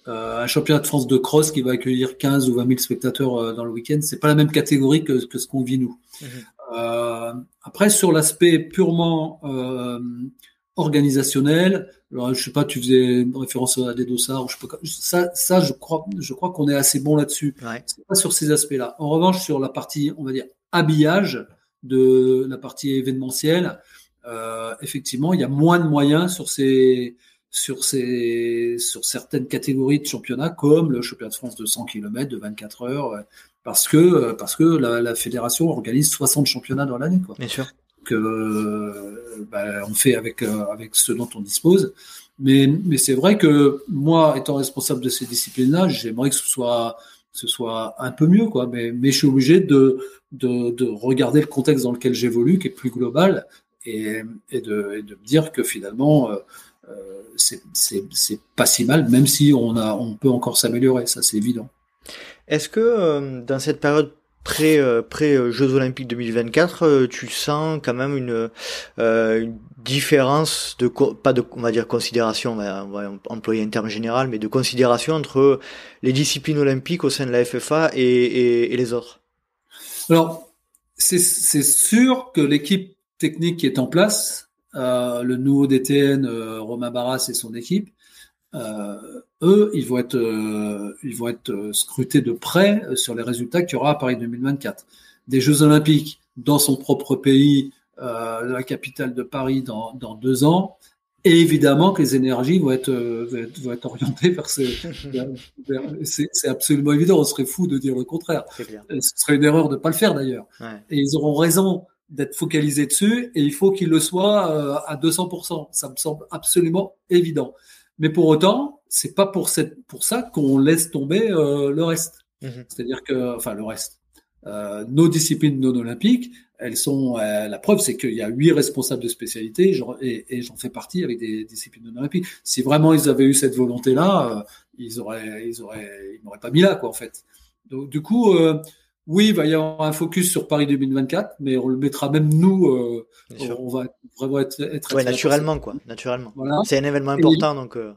Euh, un championnat de France de cross qui va accueillir 15 ou 20 000 spectateurs euh, dans le week-end, c'est pas la même catégorie que, que ce qu'on vit nous. Mhm. Euh, après, sur l'aspect purement organisationnel, alors, je sais pas, tu faisais référence à des dossards, je sais pas, ça, ça, je crois, je crois qu'on est assez bon là-dessus. Ouais. Pas sur ces aspects-là. En revanche, sur la partie, on va dire, habillage de la partie événementielle, euh, effectivement, il y a moins de moyens sur ces sur, ces, sur certaines catégories de championnats, comme le championnat de France de 100 km, de 24 heures, parce que, parce que la, la fédération organise 60 championnats dans l'année. Bien sûr. Que, euh, bah, on fait avec, euh, avec ce dont on dispose. Mais, mais c'est vrai que moi, étant responsable de ces disciplines-là, j'aimerais que ce soit, ce soit un peu mieux, quoi. Mais, mais je suis obligé de, de, de regarder le contexte dans lequel j'évolue, qui est plus global, et, et, de, et de me dire que finalement, euh, euh, c'est pas si mal, même si on, a, on peut encore s'améliorer, ça c'est évident. Est-ce que euh, dans cette période pré, euh, pré Jeux Olympiques 2024, tu sens quand même une, une différence de pas de on va dire considération, on va, employer un terme général, mais de considération entre les disciplines olympiques au sein de la FFA et, et, et les autres? Alors c'est sûr que l'équipe technique qui est en place euh, le nouveau DTN, euh, Romain Barras et son équipe, euh, eux, ils vont être, ils vont être scrutés de près sur les résultats qu'il y aura à Paris 2024. Des Jeux Olympiques dans son propre pays, la capitale de Paris dans, dans deux ans, et évidemment que les énergies vont être, vont être, orientées vers ces. c'est absolument évident. On serait fou de dire le contraire. Ce serait une erreur de pas le faire d'ailleurs. Ouais. Et ils auront raison d'être focalisé dessus et il faut qu'il le soit euh, à 200%. Ça me semble absolument évident. Mais pour autant, c'est pas pour cette pour ça qu'on laisse tomber euh, le reste. Mhm. C'est-à-dire que, enfin, le reste. Euh, nos disciplines non olympiques, elles sont la preuve, c'est qu'il y a huit responsables de spécialité et, j'en fais partie avec des disciplines non olympiques. Si vraiment ils avaient eu cette volonté-là, ils auraient, ils auraient, ils m'auraient pas mis là, quoi, en fait. Donc, du coup, oui, il va y avoir un focus sur Paris 2024, mais on le mettra même nous. Euh, on va vraiment être. être ouais, naturellement, quoi. Naturellement. C'est un événement important, donc. Euh,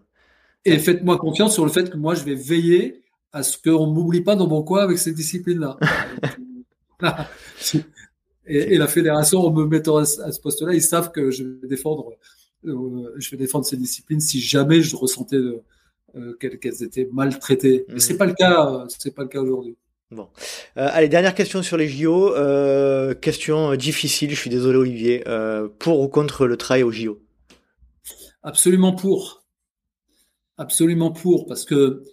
et faites-moi confiance sur le fait que moi, je vais veiller à ce qu'on ne m'oublie pas dans mon coin avec ces disciplines-là. et, la fédération, en me mettant à, ce poste-là, ils savent que je vais défendre, euh, je vais défendre ces disciplines si jamais je ressentais qu'elles étaient maltraitées. Mais c'est mmh. pas le cas, c'est pas le cas aujourd'hui. Bon. Euh, allez, dernière question sur les JO. Euh, question difficile, je suis désolé Olivier. Euh, pour ou contre le trail au JO Absolument pour. Absolument pour, parce que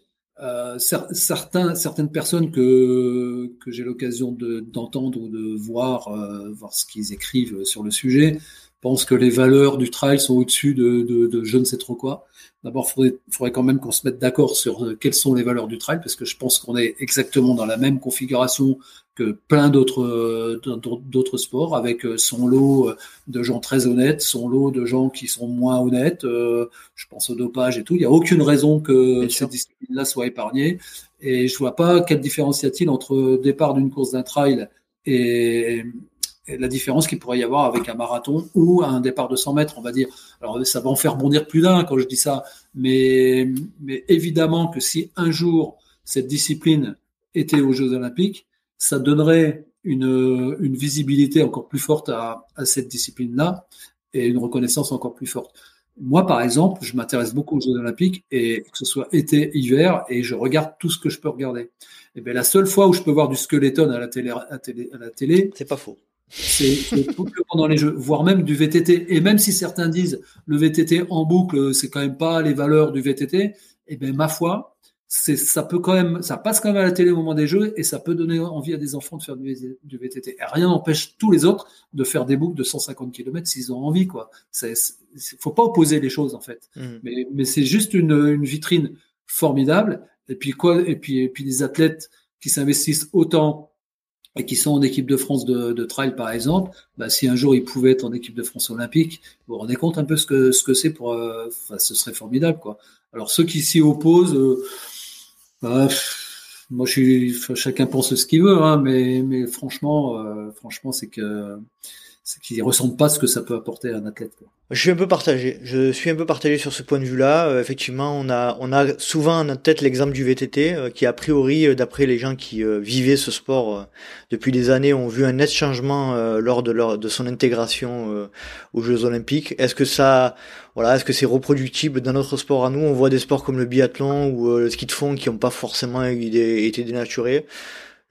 certains, certaines personnes que, que j'ai l'occasion d'entendre ou de voir, voir ce qu'ils écrivent sur le sujet, pensent que les valeurs du trail sont au-dessus de, de, de je ne sais trop quoi. D'abord, il faudrait, faudrait, quand même qu'on se mette d'accord sur euh, quelles sont les valeurs du trail, parce que je pense qu'on est exactement dans la même configuration que plein d'autres euh, d'autres sports, avec euh, son lot de gens très honnêtes, son lot de gens qui sont moins honnêtes. Je pense au dopage et tout. Il n'y a aucune raison que cette discipline-là soit épargnée. Et je vois pas quelle différence y a-t-il entre départ d'une course d'un trail et, la différence qu'il pourrait y avoir avec un marathon ou un départ de 100 mètres, on va dire. Alors ça va en faire bondir plus d'un quand je dis ça, mais, évidemment que si un jour cette discipline était aux Jeux Olympiques, ça donnerait une, visibilité encore plus forte à, à cette discipline-là et une reconnaissance encore plus forte. Moi, par exemple, je m'intéresse beaucoup aux Jeux Olympiques et que ce soit été, hiver, et je regarde tout ce que je peux regarder. Et eh bien, la seule fois où je peux voir du skeleton à la télé, à la télé, c'est pas faux. C'est dans les jeux, voire même du VTT. Et même si certains disent le VTT en boucle, c'est quand même pas les valeurs du VTT, eh ben ma foi, c'est ça peut quand même, ça passe quand même à la télé au moment des jeux et ça peut donner envie à des enfants de faire du, VTT. Et rien n'empêche tous les autres de faire des boucles de 150 km s'ils ont envie, quoi. C'est, faut pas opposer les choses en fait. Mmh. Mais, mais c'est juste une, une vitrine formidable. Et puis quoi Et puis et puis des athlètes qui s'investissent autant et qui sont en équipe de France de, de trail par exemple, bah, si un jour ils pouvaient être en équipe de France olympique, vous vous rendez compte un peu ce que ce que c'est pour, euh, ce serait formidable quoi. Alors ceux qui s'y opposent, euh, bah, moi je suis, chacun pense ce qu'il veut, hein, mais mais franchement, euh, franchement c'est que qu'ils ressentent pas ce que ça peut apporter à un athlète. Je suis un peu partagé. Je suis un peu partagé sur ce point de vue-là. Euh, effectivement, on a, on a souvent en tête l'exemple du VTT, euh, qui a priori, euh, d'après les gens qui vivaient ce sport depuis des années, ont vu un net changement lors de leur, de son intégration aux Jeux Olympiques. Est-ce que ça, voilà, est-ce que c'est reproductible dans notre sport à nous? On voit des sports comme le biathlon ou le ski de fond qui n'ont pas forcément été dénaturés.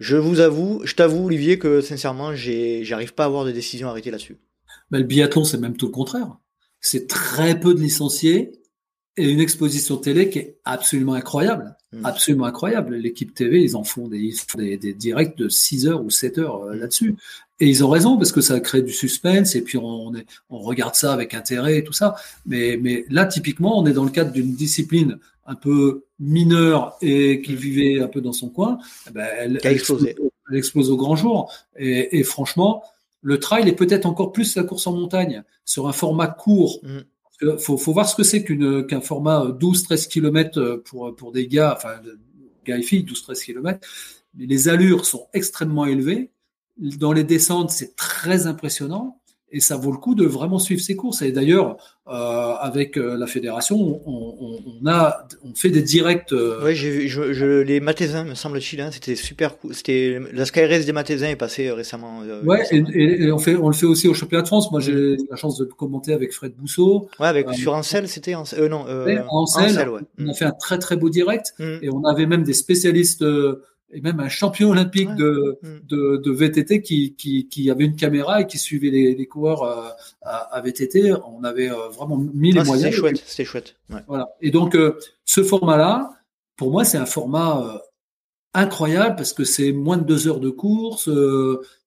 Je vous avoue, je t'avoue, Olivier, que sincèrement, j'arrive pas à avoir de décision arrêtée là-dessus. Mais le biathlon, c'est même tout le contraire. C'est très peu de licenciés et une exposition télé qui est absolument incroyable. Hmm. Absolument incroyable. L'équipe TV, ils en font des, ils font des, des, directs de 6 heures ou 7 heures euh, là-dessus. Et ils ont raison parce que ça crée du suspense et puis on, est, on regarde ça avec intérêt et tout ça. Mais, mais là, typiquement, on est dans le cadre d'une discipline un peu mineure et qui mm. vivait un peu dans son coin, eh ben, elle, elle, explose, elle, explose, au grand jour. Et, et, franchement, le trail est peut-être encore plus la course en montagne sur un format court. Il mm. faut, faut, voir ce que c'est qu'une, qu'un format 12-13 km pour, pour des gars, enfin, gars et filles, 12-13 km. Les allures sont extrêmement élevées. Dans les descentes, c'est très impressionnant et ça vaut le coup de vraiment suivre ces courses. Et d'ailleurs, euh, avec euh, la fédération, on, on, on, a, on fait des directs. Euh... Oui, j'ai vu, je, je, les Matézins, me semble-t-il, hein, c'était super cool. C'était la SkyRace des Matézins est passée euh, récemment. Euh, ouais, et, et, on fait, on le fait aussi au championnat de France. Moi, j'ai la chance de commenter avec Fred Bousseau. Ouais, avec sur Ancel, c'était euh, non. Euh, Ancel, ouais. On a fait un très très beau direct mm. et on avait même des spécialistes et même un champion olympique de, mm. de, de, VTT qui, qui, qui, avait une caméra et qui suivait les, les coureurs euh, à, à, VTT. On avait euh, vraiment mis les ah, moyens. C'était chouette, c'était chouette. Ouais. Voilà. Et donc, euh, ce format-là, pour moi, c'est un format incroyable parce que c'est moins de deux heures de course,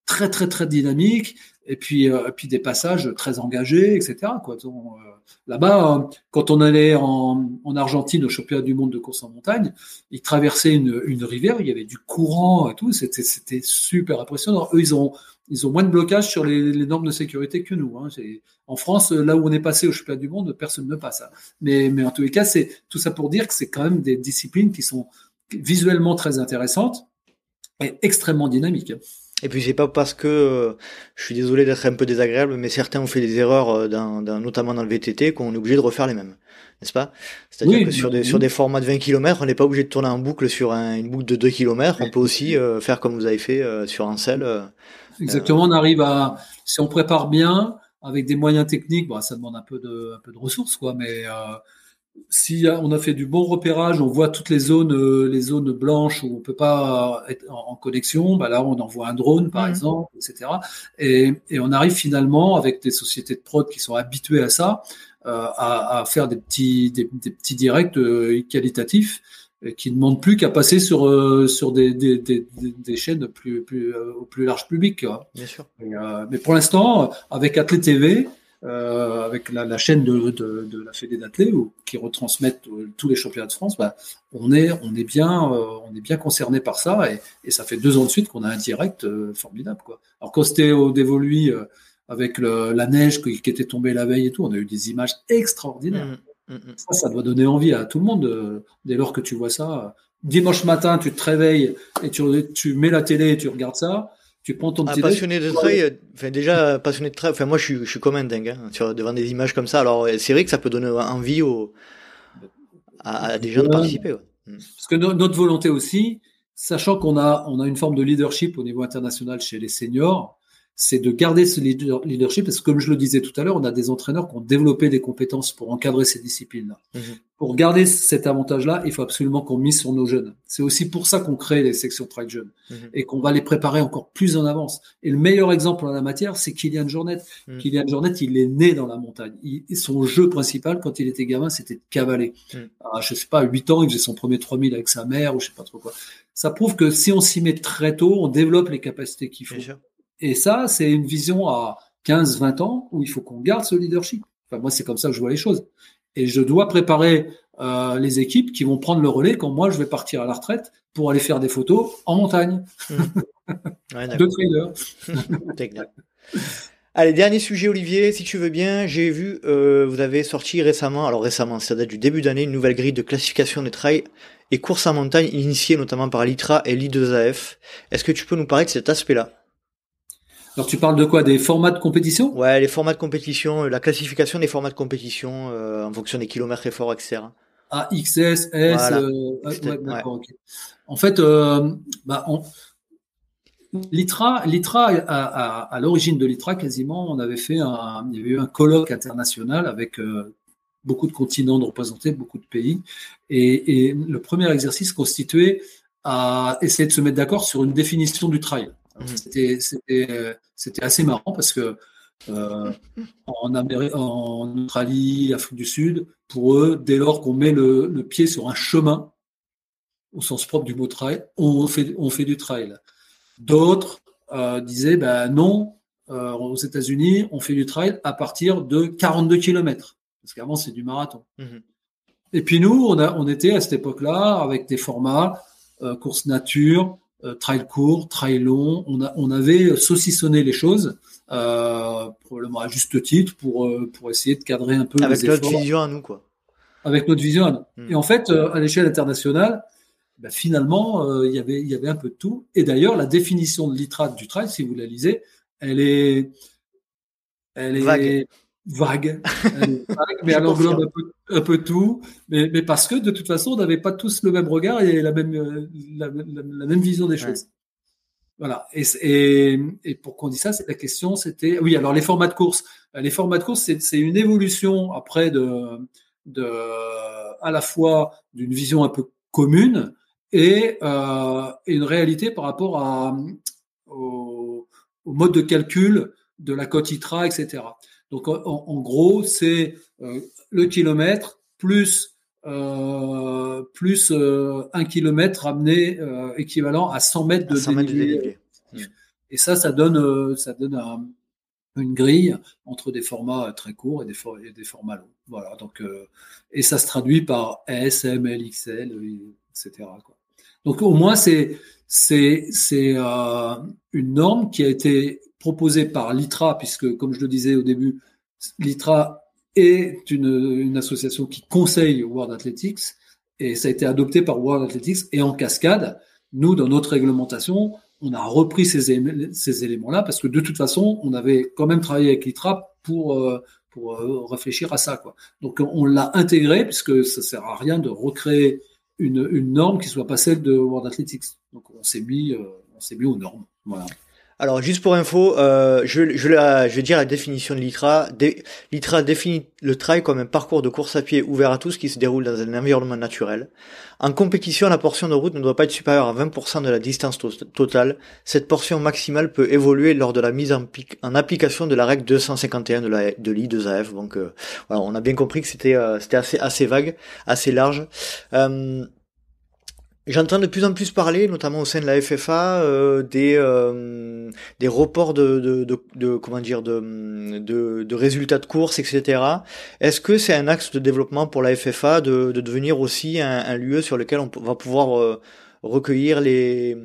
très, très, très dynamique et puis, et puis des passages très engagés, etc. Quoi. Donc, Là-bas, euh, quand on allait en, en, Argentine au championnat du monde de course en montagne, ils traversaient une, rivière, il y avait du courant et tout, c'était super impressionnant. Eux, ils ont, moins de blocage sur les, normes de sécurité que nous. Hein. En France, là où on est passé au championnat du monde, personne ne passe. Hein. Mais, mais en tous les cas, c'est tout ça pour dire que c'est quand même des disciplines qui sont visuellement très intéressantes est extrêmement dynamique. Et puis c'est pas parce que euh, je suis désolé d'être un peu désagréable, mais certains ont fait des erreurs, euh, dans, notamment dans le VTT, qu'on est obligé de refaire les mêmes, n'est-ce pas? C'est-à-dire que sur des sur des formats de 20 km, on n'est pas obligé de tourner en boucle sur une boucle de 2 km. On peut aussi euh, faire comme vous avez fait sur un sel. Exactement, on arrive à si on prépare bien avec des moyens techniques, bon, ça demande un peu de un peu de ressources quoi, mais si on a fait du bon repérage, on voit toutes les zones, euh, les zones blanches où on peut pas être en, connexion, bah là on envoie un drone par mhm. exemple, etc. Et, et, on arrive finalement avec des sociétés de prod qui sont habituées à ça, euh, à, à, faire des petits, des, des petits directs euh, qualitatifs qui ne demandent plus qu'à passer sur euh, sur des, des, des, des, chaînes plus, plus au plus large public. Bien sûr. mais pour l'instant, avec Athlé TV, euh, avec la, la, chaîne de, de, de la Fédé d'athlètes qui retransmettent euh, tous les championnats de France, bah, on est on est bien euh, on est bien concerné par ça et, et, ça fait deux ans de suite qu'on a un direct formidable quoi. Alors quand c'était au Dévoluy avec le, la neige qui, qui, était tombée la veille et tout, on a eu des images extraordinaires. Mmh, mmh, mmh. Ça, ça doit donner envie à tout le monde dès lors que tu vois ça. Dimanche matin, tu te réveilles et tu, tu mets la télé et tu regardes ça tu prends ton petit passionné de trail, enfin déjà passionné de trail, enfin moi je suis, je suis comme un dingue hein, sur, devant des images comme ça. Alors c'est vrai que ça peut donner envie aux, à, des gens de participer. Ouais. Mm. Parce que notre volonté aussi, sachant qu'on a, on a une forme de leadership au niveau international chez les seniors, c'est de garder ce leadership parce que comme je le disais tout à l'heure, on a des entraîneurs qui ont développé des compétences pour encadrer ces disciplines-là. Mhm. Pour garder cet avantage-là, il faut absolument qu'on mise sur nos jeunes. C'est aussi pour ça qu'on crée les sections track jeunes mhm. et qu'on va les préparer encore plus en avance. Et le meilleur exemple en la matière, c'est Kylian Jornet. Mhm. Kylian Jornet, il est né dans la montagne. son jeu principal, quand il était gamin, c'était de cavaler. À, je sais pas, 8 ans, il faisait son premier 3000 avec sa mère ou je sais pas trop quoi. Ça prouve que si on s'y met très tôt, on développe les capacités qu'il faut. Et ça, c'est une vision à 15, 20 ans où il faut qu'on garde ce leadership. Enfin, moi, c'est comme ça que je vois les choses. Et je dois préparer euh, les équipes qui vont prendre le relais quand moi, je vais partir à la retraite pour aller faire des photos en montagne. ouais, de. Allez, dernier sujet, Olivier, si tu veux bien. J'ai vu, euh, vous avez sorti récemment, alors récemment, ça date du début d'année, une nouvelle grille de classification des trails et courses en montagne initiée notamment par l'ITRA et l'I2AF. Est-ce que tu peux nous parler de cet aspect-là? Alors tu parles de quoi? Des formats de compétition? Ouais, les formats de compétition, euh, la classification des formats de compétition euh, en fonction des kilomètres efforts, etc. Ah, XS, S, euh, ouais, En fait, euh, bah, on... l'ITRA, l'ITRA à, à, l'origine de l'ITRA, quasiment, on avait fait un, il y avait eu un colloque international avec beaucoup de continents de représentés, beaucoup de pays, et, et le premier exercice constituait à essayer de se mettre d'accord sur une définition du trail. Mhm. C'était assez marrant parce que euh, en, Amérique, en Australie, Afrique du Sud, pour eux, dès lors qu'on met le, le, pied sur un chemin, au sens propre du mot trail, on fait, on fait du trail. D'autres euh, disaient, ben non, euh, aux États-Unis, on fait du trail à partir de 42 km, parce qu'avant c'est du marathon. Mhm. Et puis nous, on, a, on était à cette époque-là avec des formats euh, course nature, euh, trail court, trail long. On, a, on avait saucissonné les choses, euh, probablement à juste titre, pour, euh, pour essayer de cadrer un peu Avec notre vision à nous, quoi. Avec notre vision à nous. Hmm. Et en fait, à l'échelle internationale, ben, finalement, il y avait il y avait un peu de tout. Et d'ailleurs, la définition de l'itrate du trail, si vous la lisez, elle est, elle est, vague, mais elle englobe un peu, un peu tout, mais, mais, parce que de toute façon, on n'avait pas tous le même regard et la même, euh, la, la, même vision des choses. Voilà. Et, et, et pour qu'on dise ça, c'est la question, c'était oui. Alors les formats de course, les formats de course, c'est une évolution après de, de à la fois d'une vision un peu commune et, euh, une réalité par rapport à au, au mode de calcul de la cote ITRA, etc. Donc en, gros, c'est euh, le kilomètre plus euh, plus euh, un kilomètre ramené équivalent à 100 mètres de, dénivelé. Et ça, ça donne ça donne une grille entre des formats très courts et des, et des formats longs. Voilà. Donc et ça se traduit par S, M, L, XL, etc. Quoi. Donc au moins c'est c'est c'est une norme qui a été proposé par l'ITRA, puisque, comme je le disais au début, l'ITRA est une, association qui conseille World Athletics, et ça a été adopté par World Athletics, et en cascade, Nous, dans notre réglementation, on a repris ces, ces éléments-là parce que de toute façon, on avait quand même travaillé avec l'ITRA pour, euh, pour euh, réfléchir à ça. Quoi. Donc on l'a intégré puisque ça sert à rien de recréer une, une norme qui soit pas celle de World Athletics. Donc on s'est mis, on s'est mis aux normes. Voilà. Alors juste pour info, euh, je, je, je vais dire la définition de l'ITRA. L'ITRA définit le trail comme un parcours de course à pied ouvert à tous qui se déroule dans un environnement naturel. En compétition, la portion de route ne doit pas être supérieure à 20% de la distance totale. Cette portion maximale peut évoluer lors de la mise en, en application de la règle 251 de la de l'I2AF. Donc euh, voilà, on a bien compris que c'était euh, assez assez vague, assez large. Euh, J'entends de plus en plus parler, notamment au sein de la FFA, euh, des euh, des reports de, de, de, de, comment dire de, de, résultats de course, etc. Est-ce que c'est un axe de développement pour la FFA de, de devenir aussi un, un lieu sur lequel on va pouvoir euh, recueillir les,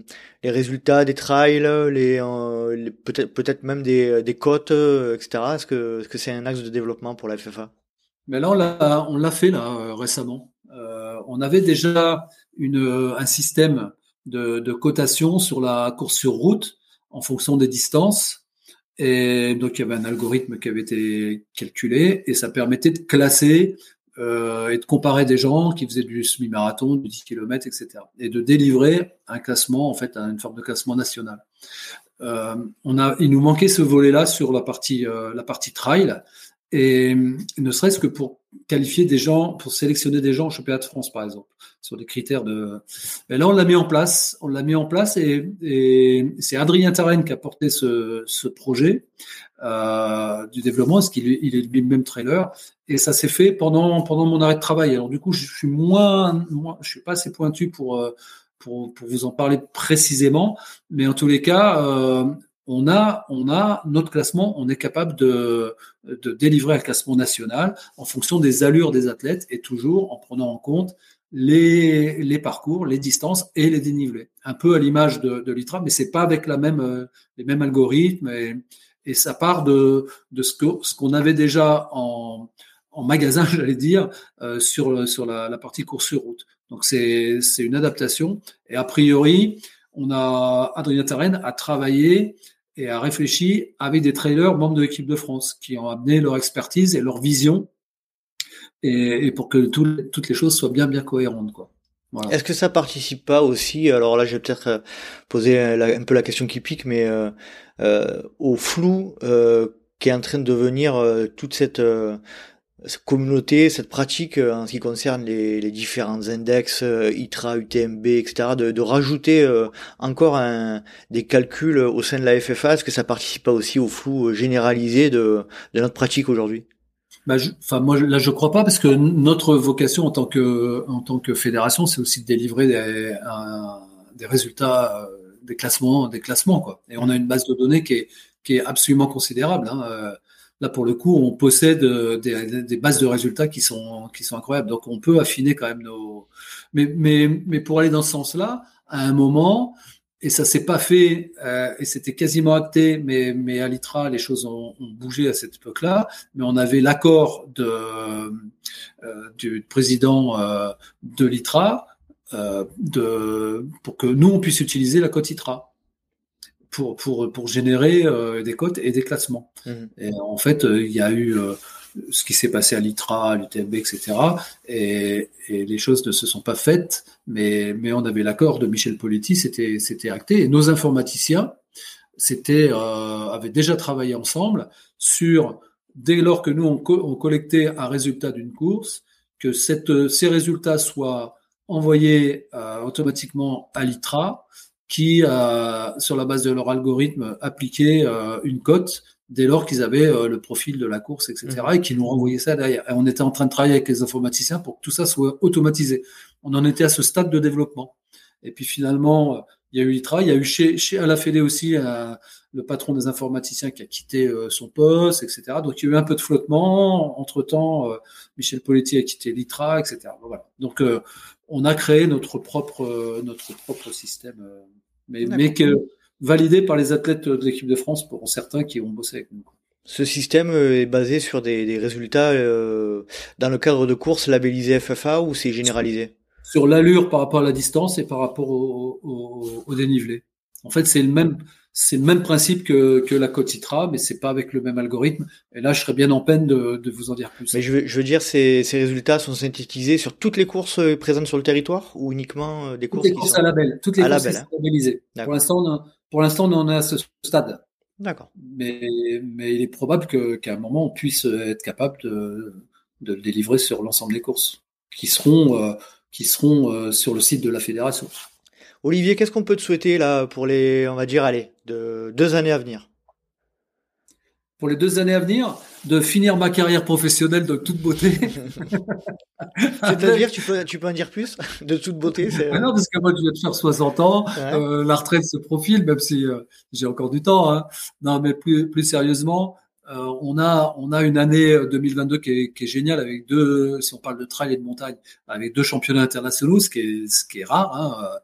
les résultats des trials, les, euh, les peut-être peut-être même des, des cotes, etc. Est-ce que est-ce que c'est un axe de développement pour la FFA Mais là on l'a on l'a fait là récemment. on avait déjà une, un système de, de cotation sur la course sur route en fonction des distances. Et donc, il y avait un algorithme qui avait été calculé et ça permettait de classer euh, et de comparer des gens qui faisaient du semi-marathon, du 10 km, etc. Et de délivrer un classement, en fait, une forme de classement national. Euh, on a, il nous manquait ce volet-là sur la partie, euh, la partie trail. Et ne serait-ce que pour qualifier des gens, pour sélectionner des gens au championnat de France, par exemple, sur des critères de. Et là, on l'a mis en place. On l'a mis en place et, et c'est Adrien Tarenne qui a porté ce, ce projet euh, du développement, parce qu'il il est lui-même trailer. Et ça s'est fait pendant pendant mon arrêt de travail. Alors du coup, je suis moins, moins je suis pas assez pointu pour euh, pour, pour vous en parler précisément, mais en tous les cas, euh, on a, on a notre classement, on est capable de, de délivrer un classement national en fonction des allures des athlètes et toujours en prenant en compte les, les parcours, les distances et les dénivelés. Un peu à l'image de, l'ITRA, mais c'est pas avec la même, euh, les mêmes algorithmes et, ça part de, de ce qu'on avait déjà en, en magasin, j'allais dire, euh, sur, sur la, la, partie course sur route. Donc c'est une adaptation. Et a priori, on a Adrien Tarenne a travaillé et a réfléchi avec des trailers membres de l'équipe de France qui ont amené leur expertise et leur vision et, pour que tout, toutes les choses soient bien bien cohérentes quoi. Est-ce que ça participe pas aussi Alors là, je vais peut-être euh, poser un peu la question qui pique, mais euh, euh, au flou qui est en train de devenir toute cette cette communauté, cette pratique euh, en ce qui concerne les, les différents index, euh, ITRA, UTMB, etc., de, de rajouter euh, encore un, des calculs au sein de la FFA, est-ce que ça participe pas aussi au flou généralisé de, de notre pratique aujourd'hui? Bah, enfin moi là je crois pas parce que notre vocation en tant que en tant que fédération c'est aussi de délivrer des, des résultats des classements des classements quoi et on a une base de données qui est qui est absolument considérable hein. Là, pour le coup, on possède euh, des, des, bases de résultats qui sont, qui sont incroyables. Donc, on peut affiner quand même nos. Mais, mais, mais pour aller dans ce sens-là, à un moment, et ça s'est pas fait, euh, et c'était quasiment acté, mais, mais à l'ITRA, les choses ont, ont bougé à cette époque-là. Mais on avait l'accord de, euh, du président euh, de l'ITRA euh, de, pour que nous, on puisse utiliser la cote ITRA pour, pour, pour générer euh, des cotes et des classements. Mmh. Et en fait, euh, il y a eu euh, ce qui s'est passé à l'ITRA, à l'UTMB, etc. Et, et, les choses ne se sont pas faites, mais, mais on avait l'accord de Michel Politi, c'était, acté. Et nos informaticiens c'était, avaient déjà travaillé ensemble sur, dès lors que nous, on, co on collectait un résultat d'une course, que cette, ces résultats soient envoyés automatiquement à l'ITRA qui, euh, sur la base de leur algorithme, appliquaient euh, une cote dès lors qu'ils avaient euh, le profil de la course, etc., mmh. et qui nous renvoyaient ça derrière. Et on était en train de travailler avec les informaticiens pour que tout ça soit automatisé. On en était à ce stade de développement. Et puis finalement, il y a eu l'ITRA, il y a eu chez, chez à la Fédé aussi le patron des informaticiens qui a quitté son poste, etc. Donc il y a eu un peu de flottement. Entre temps, Michel Poletti a quitté l'ITRA, etc. Voilà. Donc on a créé notre propre notre propre système mais, mais que validé par les athlètes de l'équipe de France pour certains qui ont bossé avec nous. Ce système euh, est basé sur des, des résultats euh, dans le cadre de courses labellisées FFA ou c'est généralisé? Sur l'allure par rapport à la distance et par rapport au, au, dénivelé. En fait, c'est le même, c'est le même principe que, que la Cotitra, mais c'est pas avec le même algorithme. Et là, je serais bien en peine de, de vous en dire plus. Mais je veux, je veux dire, ces, ces résultats sont synthétisés sur toutes les courses euh, présentes sur le territoire ou uniquement euh, des courses les courses à label. Toutes les courses label, hein. labellisées. Pour l'instant, pour l'instant, on en est à ce stade. D'accord. Mais, mais il est probable que, qu'à un moment, on puisse être capable de, de le délivrer sur l'ensemble des courses qui seront, euh, qui seront euh, sur le site de la fédération. Olivier, qu'est-ce qu'on peut te souhaiter là pour les, on va dire, allez, de deux années à venir? Pour les deux années à venir, de finir ma carrière professionnelle de toute beauté. C'est-à-dire, tu peux, tu peux en dire plus? De toute beauté ah Non, parce que moi, je viens de faire 60 ans, euh, la retraite se profile, même si euh, j'ai encore du temps. Hein. Non, mais plus, plus sérieusement, euh, on a on a une année 2022 qui est, qui est géniale avec deux, si on parle de trail et de montagne, avec deux championnats internationaux, ce qui est ce qui est rare. Hein,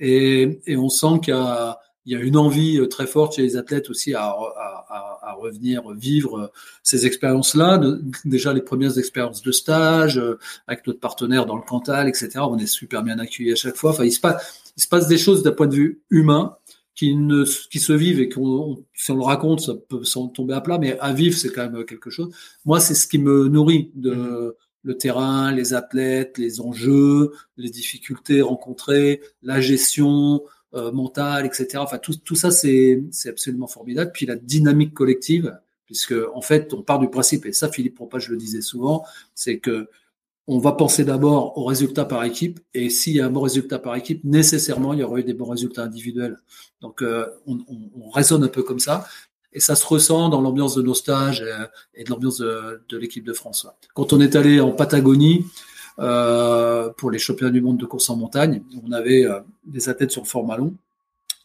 et, et on sent qu'il y y a une envie euh, très forte chez les athlètes aussi à, à, à, revenir vivre euh, ces expériences-là. Déjà les premières expériences de stage euh, avec notre partenaire dans le Cantal, etc. On est super bien accueillis à chaque fois. Enfin, il se passe, il se passe des choses d'un point de vue humain qui ne qui se vivent et qu'on si on le raconte ça peut s'en tomber à plat mais à vivre c'est quand même quelque chose moi c'est ce qui me nourrit de mmh. Le terrain les athlètes les enjeux les difficultés rencontrées la gestion euh, mental, etc. Enfin, tout, tout ça, c'est absolument formidable. Puis la dynamique collective, puisque en fait, on part du principe, et ça, Philippe je le disais souvent, c'est que on va penser d'abord aux résultats par équipe, et s'il y a un bon résultat par équipe, nécessairement, il y aura eu des bons résultats individuels. Donc, euh, on, raisonne un peu comme ça, et ça se ressent dans l'ambiance de nos stages euh, et, de l'ambiance de, l'équipe de France. Quand on est allé en Patagonie, euh, pour les championnats du monde de course en montagne. On avait euh, des athlètes sur le format long.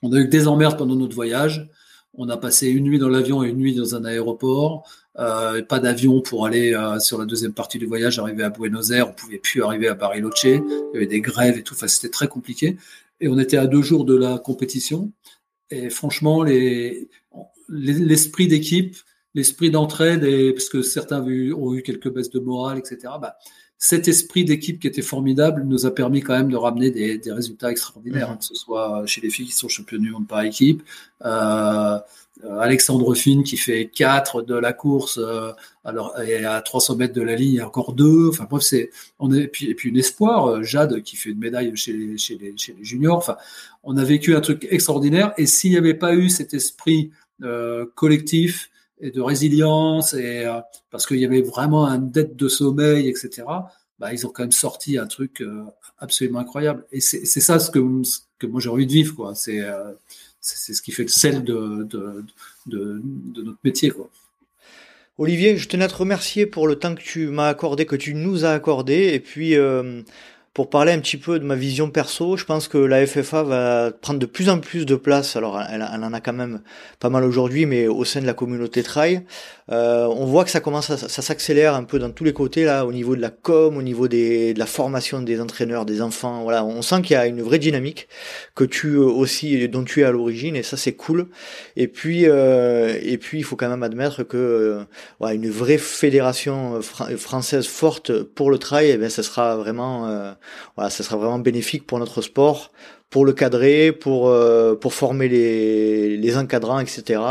On a eu des emmerdes pendant notre voyage. On a passé une nuit dans l'avion et une nuit dans un aéroport. Pas d'avion pour aller sur la deuxième partie du voyage, arriver à Buenos Aires. On pouvait plus arriver à Bariloche. Il y avait des grèves et tout. Enfin, c'était très compliqué. Et on était à deux jours de la compétition. Et franchement, les, l'esprit d'équipe, l'esprit d'entraide, et parce que certains ont eu, quelques baisses de morale, etc. Bah, cet esprit d'équipe qui était formidable nous a permis quand même de ramener des, des résultats extraordinaires, mhm. hein, que ce soit chez les filles qui sont championnes du monde par équipe, euh, Alexandre Finn qui fait 4 de la course, euh, alors et à 300 mètres de la ligne, il y a encore deux. Enfin bref, c'est on est et puis, et puis une espoir, euh, Jade qui fait une médaille chez les, chez les, chez les juniors. Enfin, on a vécu un truc extraordinaire. Et s'il n'y avait pas eu cet esprit collectif, et de résilience et euh, parce qu'il y avait vraiment un dette de sommeil, etc. Bah, ils ont quand même sorti un truc euh, absolument incroyable. Et c'est ça ce que, que moi j'ai envie de vivre, quoi. C'est euh, c'est ce qui fait le sel de, de, de, notre métier, quoi. Olivier, je tenais à te remercier pour le temps que tu m'as accordé, que tu nous as accordé, et puis pour parler un petit peu de ma vision perso, je pense que la FFA va prendre de plus en plus de place. Alors, elle, en a quand même pas mal aujourd'hui, mais au sein de la communauté trail, euh, on voit que ça commence, à, ça s'accélère un peu dans tous les côtés là, au niveau de la com, au niveau des, de la formation des entraîneurs, des enfants. Voilà, on sent qu'il y a une vraie dynamique que tu euh, aussi, dont tu es à l'origine, et ça c'est cool. Et puis, euh, et puis, il faut quand même admettre que euh, voilà, une vraie fédération française forte pour le trail, eh bien, ça sera vraiment voilà, ça sera vraiment bénéfique pour notre sport, pour le cadrer, pour euh, former les, encadrants, etc.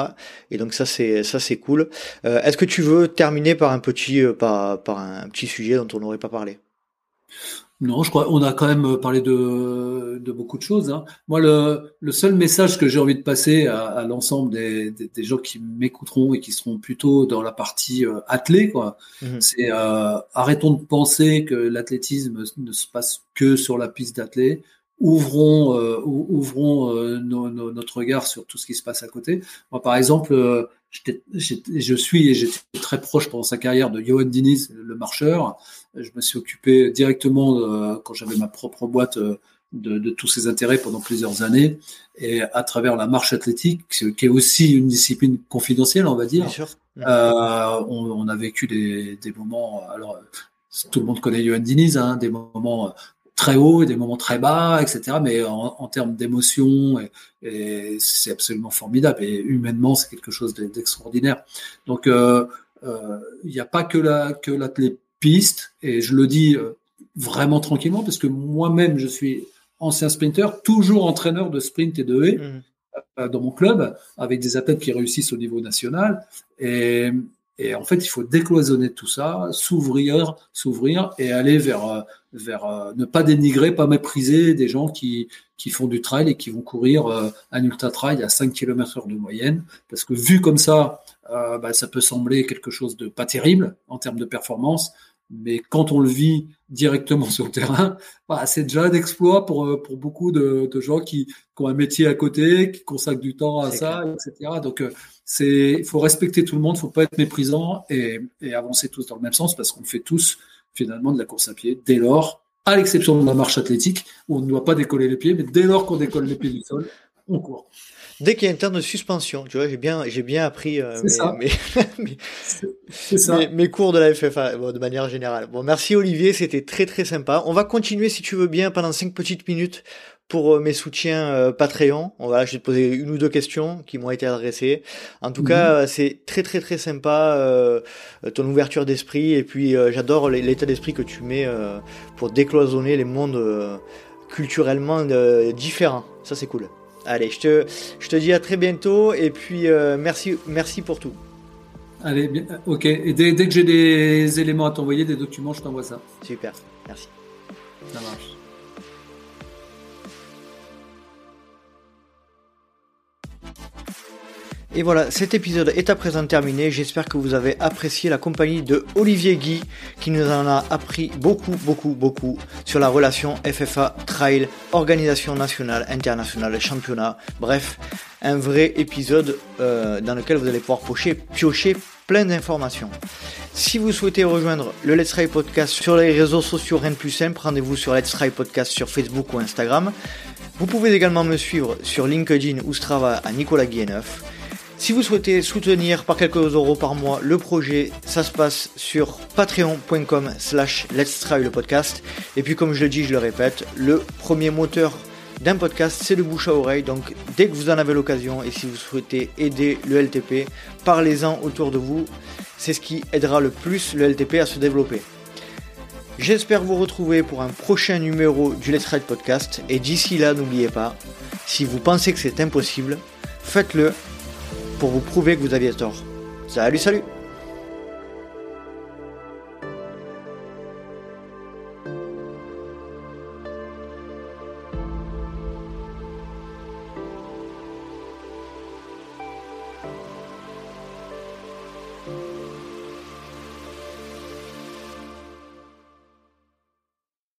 Et donc ça c'est ça c'est cool. Euh, est-ce que tu veux terminer euh, par un petit sujet dont on n'aurait pas parlé? Non, je crois on a quand même parlé de, de beaucoup de choses. Hein. Moi, le, le seul message que j'ai envie de passer à, à l'ensemble des, des, des, gens qui m'écouteront et qui seront plutôt dans la partie euh, athlée, quoi, mhm. c'est euh, arrêtons de penser que l'athlétisme ne se passe que sur la piste d'athlée. Ouvrons, euh, ouvrons euh, notre regard sur tout ce qui se passe à côté. Moi, par exemple, euh, je suis et j'étais très proche pendant sa carrière de Johan Diniz, le marcheur. Je me suis occupé directement, euh, quand j'avais ma propre boîte, euh, de, de, tous ses intérêts pendant plusieurs années. Et à travers la marche athlétique, qui est aussi une discipline confidentielle, on va dire, euh, on, on, a vécu des, des, moments. Alors, tout le monde connaît Johan Diniz, hein, des moments très hauts et des moments très bas, etc. Mais en, en termes d'émotion, et, et c'est absolument formidable. Et humainement, c'est quelque chose d'extraordinaire. Donc, il euh, n'y a pas que la que l'athlète piste, et je le dis, euh, vraiment tranquillement, parce que moi-même, je suis ancien sprinter, toujours entraîneur de sprint et de haie mmh. euh, dans mon club, avec des athlètes qui réussissent au niveau national. Et, et en fait, il faut décloisonner tout ça, s'ouvrir, s'ouvrir et aller vers, euh, euh, ne pas dénigrer, pas mépriser des gens qui, font du trail et qui vont courir un ultra trail à 5 km heure de moyenne. Parce que vu comme ça, bah, ça peut sembler quelque chose de pas terrible en termes de performance, mais quand on le vit directement sur le terrain, bah, c'est déjà un exploit pour, euh, pour beaucoup de, de gens qui, qui, ont un métier à côté, qui consacrent du temps à ça, etc. Donc, euh, c'est, il faut respecter tout le monde, il faut pas être méprisant et, et avancer tous dans le même sens parce qu'on fait tous finalement de la course à pied dès lors, à l'exception de la marche athlétique où on ne doit pas décoller les pieds, mais dès lors qu'on décolle les pieds du sol, on court dès qu'il y a un terme de suspension, tu vois, j'ai bien, j'ai bien appris euh, mes, mes, mes, cours de la FFA de manière générale. Bon, merci Olivier, c'était très très sympa. On va continuer si tu veux bien pendant cinq petites minutes pour euh, mes soutiens euh, Patreon. On va, je vais te poser une ou deux questions qui m'ont été adressées. En tout cas, mhm. c'est très très très sympa euh, ton ouverture d'esprit et puis j'adore l'état d'esprit que tu mets pour décloisonner les mondes culturellement différents. Ça c'est cool. Allez, je te, je te dis à très bientôt et puis euh, merci, merci pour tout. Allez, bien, ok. Et dès, dès que j'ai des éléments à t'envoyer, des documents, je t'envoie ça. Super, merci. Ça marche. Et voilà, cet épisode est à présent terminé. J'espère que vous avez apprécié la compagnie de Olivier Guy qui nous en a appris beaucoup, beaucoup, beaucoup sur la relation FFA Trail, organisation nationale, internationale, championnat. Bref, un vrai épisode euh, dans lequel vous allez pouvoir piocher, piocher plein d'informations. Si vous souhaitez rejoindre le Let's Try Podcast sur les réseaux sociaux rien de plus simple, rendez-vous sur Let's Try Podcast sur Facebook ou Instagram. Vous pouvez également me suivre sur LinkedIn ou Strava à Nicolas Guilleneuf. Si vous souhaitez soutenir par quelques euros par mois le projet, ça se passe sur patreon.com slash let's try le podcast. Et puis comme je le dis, je le répète, le premier moteur d'un podcast, c'est le bouche à oreille. Donc dès que vous en avez l'occasion et si vous souhaitez aider le LTP, parlez-en autour de vous. C'est ce qui aidera le plus le LTP à se développer. J'espère vous retrouver pour un prochain numéro du Let's Ride Podcast. Et d'ici là, n'oubliez pas, si vous pensez que c'est impossible, faites-le pour vous prouver que vous aviez tort. Salut, salut